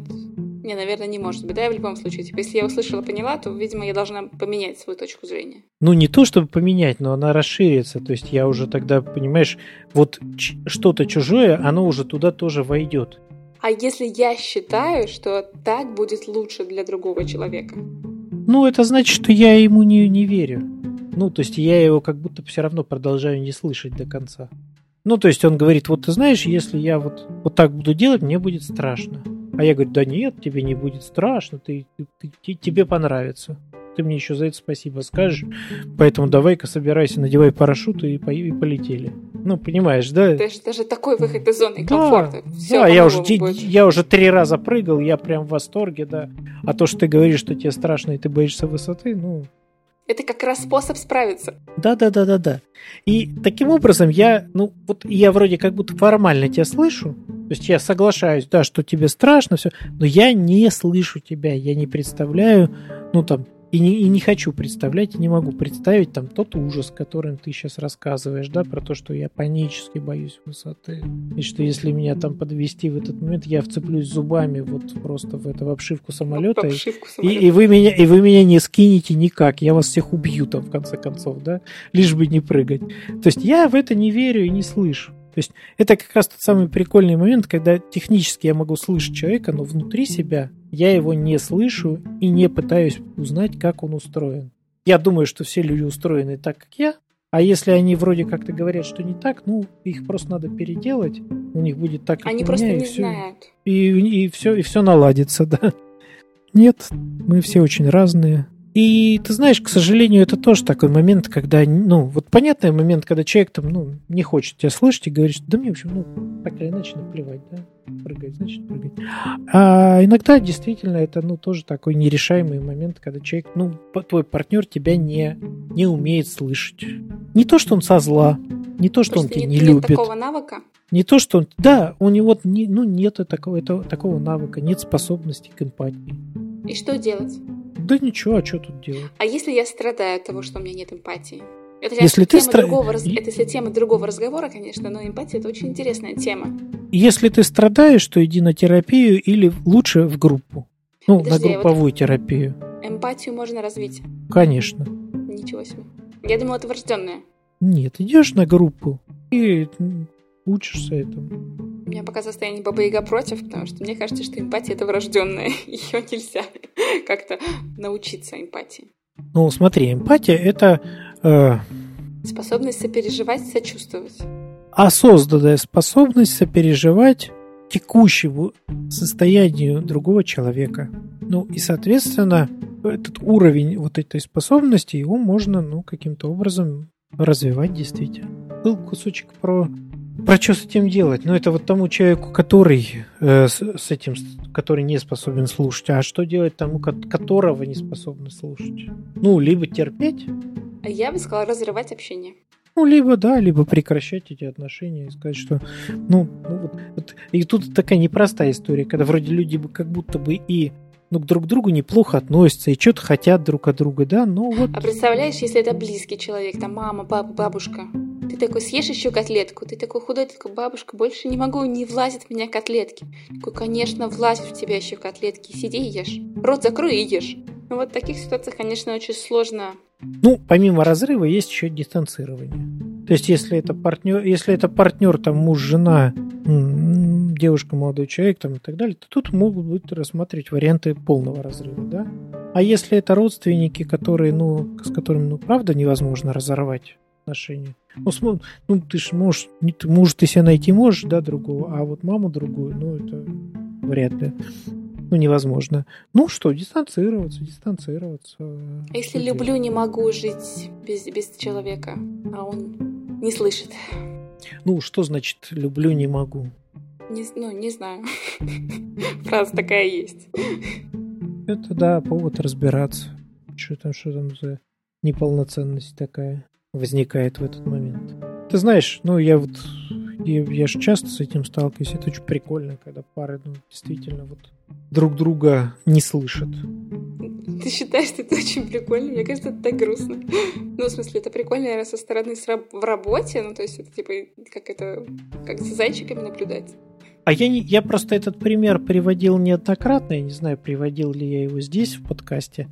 не, наверное, не может быть, да, в любом случае. Типа, если я услышала, поняла, то, видимо, я должна поменять свою точку зрения. Ну, не то, чтобы поменять, но она расширится. То есть я уже тогда, понимаешь, вот что-то чужое, оно уже туда тоже войдет. А если я считаю, что так будет лучше для другого человека? Ну, это значит, что я ему не, не верю. Ну, то есть я его как будто все равно продолжаю не слышать до конца. Ну, то есть он говорит, вот ты знаешь, если я вот, вот так буду делать, мне будет страшно. А я говорю, да нет, тебе не будет страшно, ты, ты, ты, тебе понравится. Ты мне еще за это спасибо скажешь. Поэтому давай-ка собирайся, надевай парашют и, по, и полетели. Ну, понимаешь, да? Даже, даже такой выход из зоны комфорта. Да, Все да я, уже, я уже три раза прыгал, я прям в восторге, да. А то, что ты говоришь, что тебе страшно и ты боишься высоты, ну, это как раз способ справиться. Да, да, да, да, да. И таким образом я, ну, вот я вроде как будто формально тебя слышу. То есть я соглашаюсь, да, что тебе страшно, все, но я не слышу тебя, я не представляю, ну, там, и не, и не хочу представлять, и не могу представить там тот ужас, которым ты сейчас рассказываешь, да, про то, что я панически боюсь высоты. И что если меня там подвести в этот момент, я вцеплюсь зубами вот просто в эту обшивку самолета. В обшивку самолета. И, и, вы меня, и вы меня не скинете никак. Я вас всех убью там в конце концов, да, лишь бы не прыгать. То есть я в это не верю и не слышу. То есть это как раз тот самый прикольный момент, когда технически я могу слышать человека, но внутри себя я его не слышу и не пытаюсь узнать, как он устроен. Я думаю, что все люди устроены так, как я, а если они вроде как-то говорят, что не так, ну, их просто надо переделать, у них будет так, как они у просто меня, не и все, знают. И, и, все, и все наладится, да. Нет, мы все очень разные. И ты знаешь, к сожалению, это тоже такой момент, когда, ну, вот понятный момент, когда человек там, ну, не хочет тебя слышать и говорит, что да мне, в общем, ну, так или иначе наплевать, да, прыгать, значит, прыгать. А иногда действительно это, ну, тоже такой нерешаемый момент, когда человек, ну, твой партнер тебя не, не умеет слышать. Не то, что он со зла, не то, что Просто он тебя нет, не любит. такого навыка? Не то, что он... Да, у него не, ну, нет такого, это, такого навыка, нет способности к эмпатии. И что делать? Да ничего, а что тут делать? А если я страдаю от того, что у меня нет эмпатии? Это если тема ты стра... другого, раз... это если тема другого разговора, конечно, но эмпатия это очень интересная тема. Если ты страдаешь, то иди на терапию или лучше в группу. Ну, Подожди, на групповую вот терапию. Эмпатию можно развить. Конечно. Ничего себе. Я думала, это врожденное. Нет, идешь на группу и учишься этому. У меня пока состояние баба Яга против, потому что мне кажется, что эмпатия это врожденная. Ее нельзя как-то научиться эмпатии. Ну, смотри, эмпатия это... Э, способность сопереживать, сочувствовать. Осознанная способность сопереживать текущему состоянию другого человека. Ну и, соответственно, этот уровень вот этой способности, его можно, ну, каким-то образом развивать действительно. Был кусочек про про что с этим делать? Ну, это вот тому человеку, который э, с, с этим, который не способен слушать. А что делать тому, которого не способны слушать? Ну, либо терпеть. А я бы сказала разрывать общение. Ну, либо да, либо прекращать эти отношения и сказать, что, ну, ну вот, вот, и тут такая непростая история, когда вроде люди бы как будто бы и ну, друг к другу неплохо относятся и что-то хотят друг от друга, да, но вот... А представляешь, если это близкий человек, там мама, папа, бабушка, ты такой съешь еще котлетку, ты такой худой, ты такой, бабушка, больше не могу, не влазит в меня котлетки. Такой, конечно, влазит в тебя еще котлетки, сиди и ешь. Рот закрой и ешь. Ну вот в таких ситуациях, конечно, очень сложно. Ну, помимо разрыва есть еще дистанцирование. То есть, если это партнер, если это партнер, там, муж, жена, девушка, молодой человек, там, и так далее, то тут могут быть рассматривать варианты полного разрыва, да? А если это родственники, которые, ну, с которыми, ну, правда невозможно разорвать отношения? Ну, ну ты же можешь, муж ты себе найти можешь, да, другого, а вот маму другую, ну, это вряд ли. Ну, невозможно. Ну что, дистанцироваться, дистанцироваться. А если люблю, не могу жить без, без человека, а он не слышит. Ну, что значит люблю, не могу? Не, ну, не знаю. Фраза такая есть. Это, да, повод разбираться. Что там, что там за неполноценность такая возникает в этот момент. Ты знаешь, ну, я вот... Я, я же часто с этим сталкиваюсь. Это очень прикольно, когда пары ну, действительно вот друг друга не слышат. Ты считаешь, что это очень прикольно? Мне кажется, это так грустно. Ну, в смысле, это прикольно, наверное, со стороны в работе, ну, то есть это типа как это, как за зайчиками наблюдать. А я, не, я просто этот пример приводил неоднократно, я не знаю, приводил ли я его здесь в подкасте,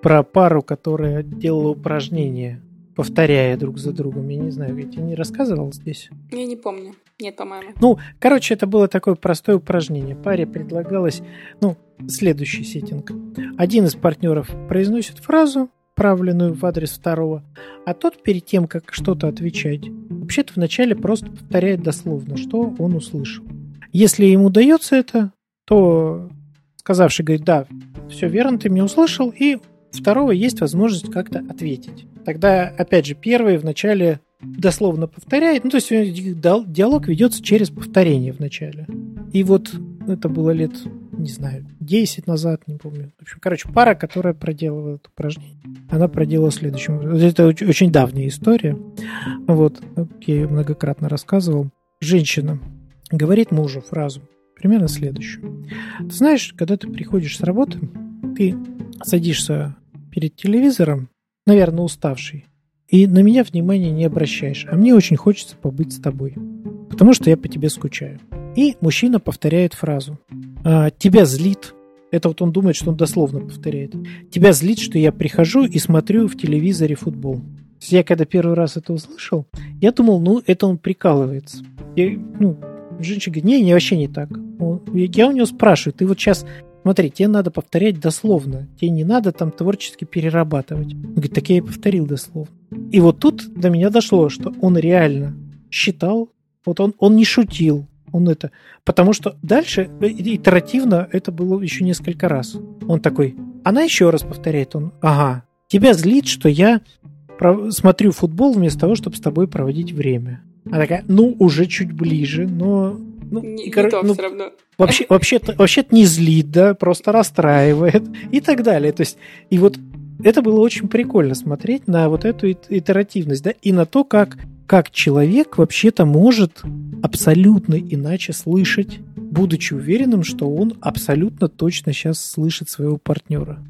про пару, которая делала упражнения, повторяя друг за другом. Я не знаю, я тебе не рассказывал здесь? Я не помню. Нет, по-моему. Ну, короче, это было такое простое упражнение. Паре предлагалось, ну, следующий сеттинг. Один из партнеров произносит фразу, направленную в адрес второго, а тот перед тем, как что-то отвечать, вообще-то вначале просто повторяет дословно, что он услышал. Если ему удается это, то сказавший говорит, да, все верно, ты меня услышал, и второго есть возможность как-то ответить. Тогда, опять же, первый вначале дословно повторяет, ну, то есть диалог ведется через повторение вначале. И вот это было лет, не знаю, 10 назад, не помню. В общем, короче, пара, которая проделала это упражнение, она проделала следующим. Это очень давняя история. Вот, я ее многократно рассказывал. Женщина говорит мужу фразу, примерно следующую. Ты знаешь, когда ты приходишь с работы, ты садишься перед телевизором, наверное, уставший, и на меня внимания не обращаешь, а мне очень хочется побыть с тобой, потому что я по тебе скучаю. И мужчина повторяет фразу. «А, «Тебя злит». Это вот он думает, что он дословно повторяет. «Тебя злит, что я прихожу и смотрю в телевизоре футбол». Я когда первый раз это услышал, я думал, ну, это он прикалывается. Я, ну, женщина говорит, не, не, вообще не так. Я у него спрашиваю, ты вот сейчас, смотри, тебе надо повторять дословно, тебе не надо там творчески перерабатывать. Он говорит, так я и повторил дословно. И вот тут до меня дошло, что он реально считал, вот он, он не шутил, он это... Потому что дальше итеративно это было еще несколько раз. Он такой, она еще раз повторяет, он, ага, тебя злит, что я смотрю футбол вместо того, чтобы с тобой проводить время. Она такая, ну, уже чуть ближе, но... Ну, не, и, не то ну, все равно. Вообще, вообще-то, вообще-то не злит, да, просто расстраивает и так далее. То есть, и вот это было очень прикольно смотреть на вот эту итеративность, да, и на то, как, как человек вообще-то может абсолютно иначе слышать, будучи уверенным, что он абсолютно точно сейчас слышит своего партнера.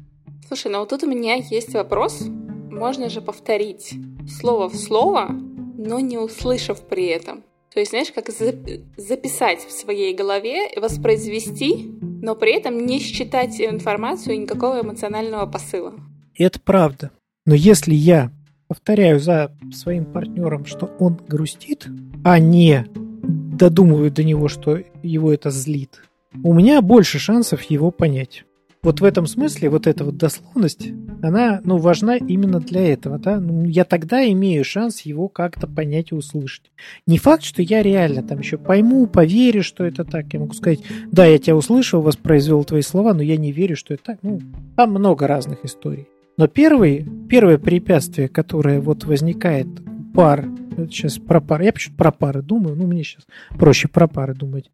Слушай, ну вот тут у меня есть вопрос. Можно же повторить слово в слово, но не услышав при этом. То есть, знаешь, как записать в своей голове, воспроизвести, но при этом не считать информацию и никакого эмоционального посыла. Это правда. Но если я повторяю за своим партнером, что он грустит, а не додумываю до него, что его это злит, у меня больше шансов его понять вот в этом смысле вот эта вот дословность, она, ну, важна именно для этого, да. Ну, я тогда имею шанс его как-то понять и услышать. Не факт, что я реально там еще пойму, поверю, что это так. Я могу сказать, да, я тебя услышал, воспроизвел твои слова, но я не верю, что это так. Ну, там много разных историй. Но первый, первое препятствие, которое вот возникает пар, сейчас про пары, я почему-то про пары думаю, ну, мне сейчас проще про пары думать,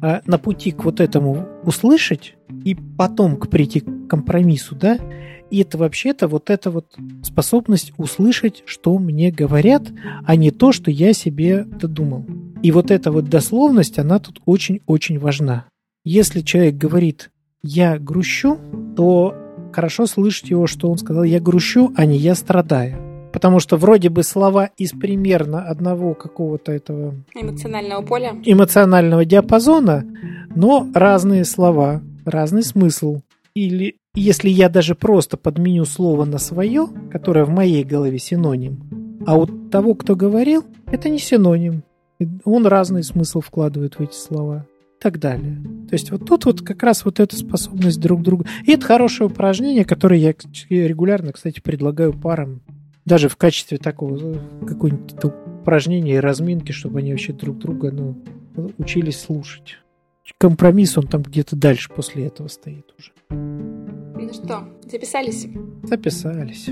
а на пути к вот этому услышать и потом к прийти к компромиссу, да, и это вообще-то вот эта вот способность услышать, что мне говорят, а не то, что я себе додумал. И вот эта вот дословность, она тут очень-очень важна. Если человек говорит «я грущу», то хорошо слышать его, что он сказал «я грущу», а не «я страдаю». Потому что вроде бы слова из примерно одного какого-то этого... Эмоционального поля. Эмоционального диапазона, но разные слова, разный смысл. Или если я даже просто подменю слово на свое, которое в моей голове синоним, а у того, кто говорил, это не синоним. Он разный смысл вкладывает в эти слова. и так далее. То есть вот тут вот как раз вот эта способность друг друга. И это хорошее упражнение, которое я регулярно, кстати, предлагаю парам, даже в качестве такого э, какого-нибудь упражнения и разминки, чтобы они вообще друг друга ну, учились слушать. Компромисс, он там где-то дальше после этого стоит уже. Ну что, записались? Записались.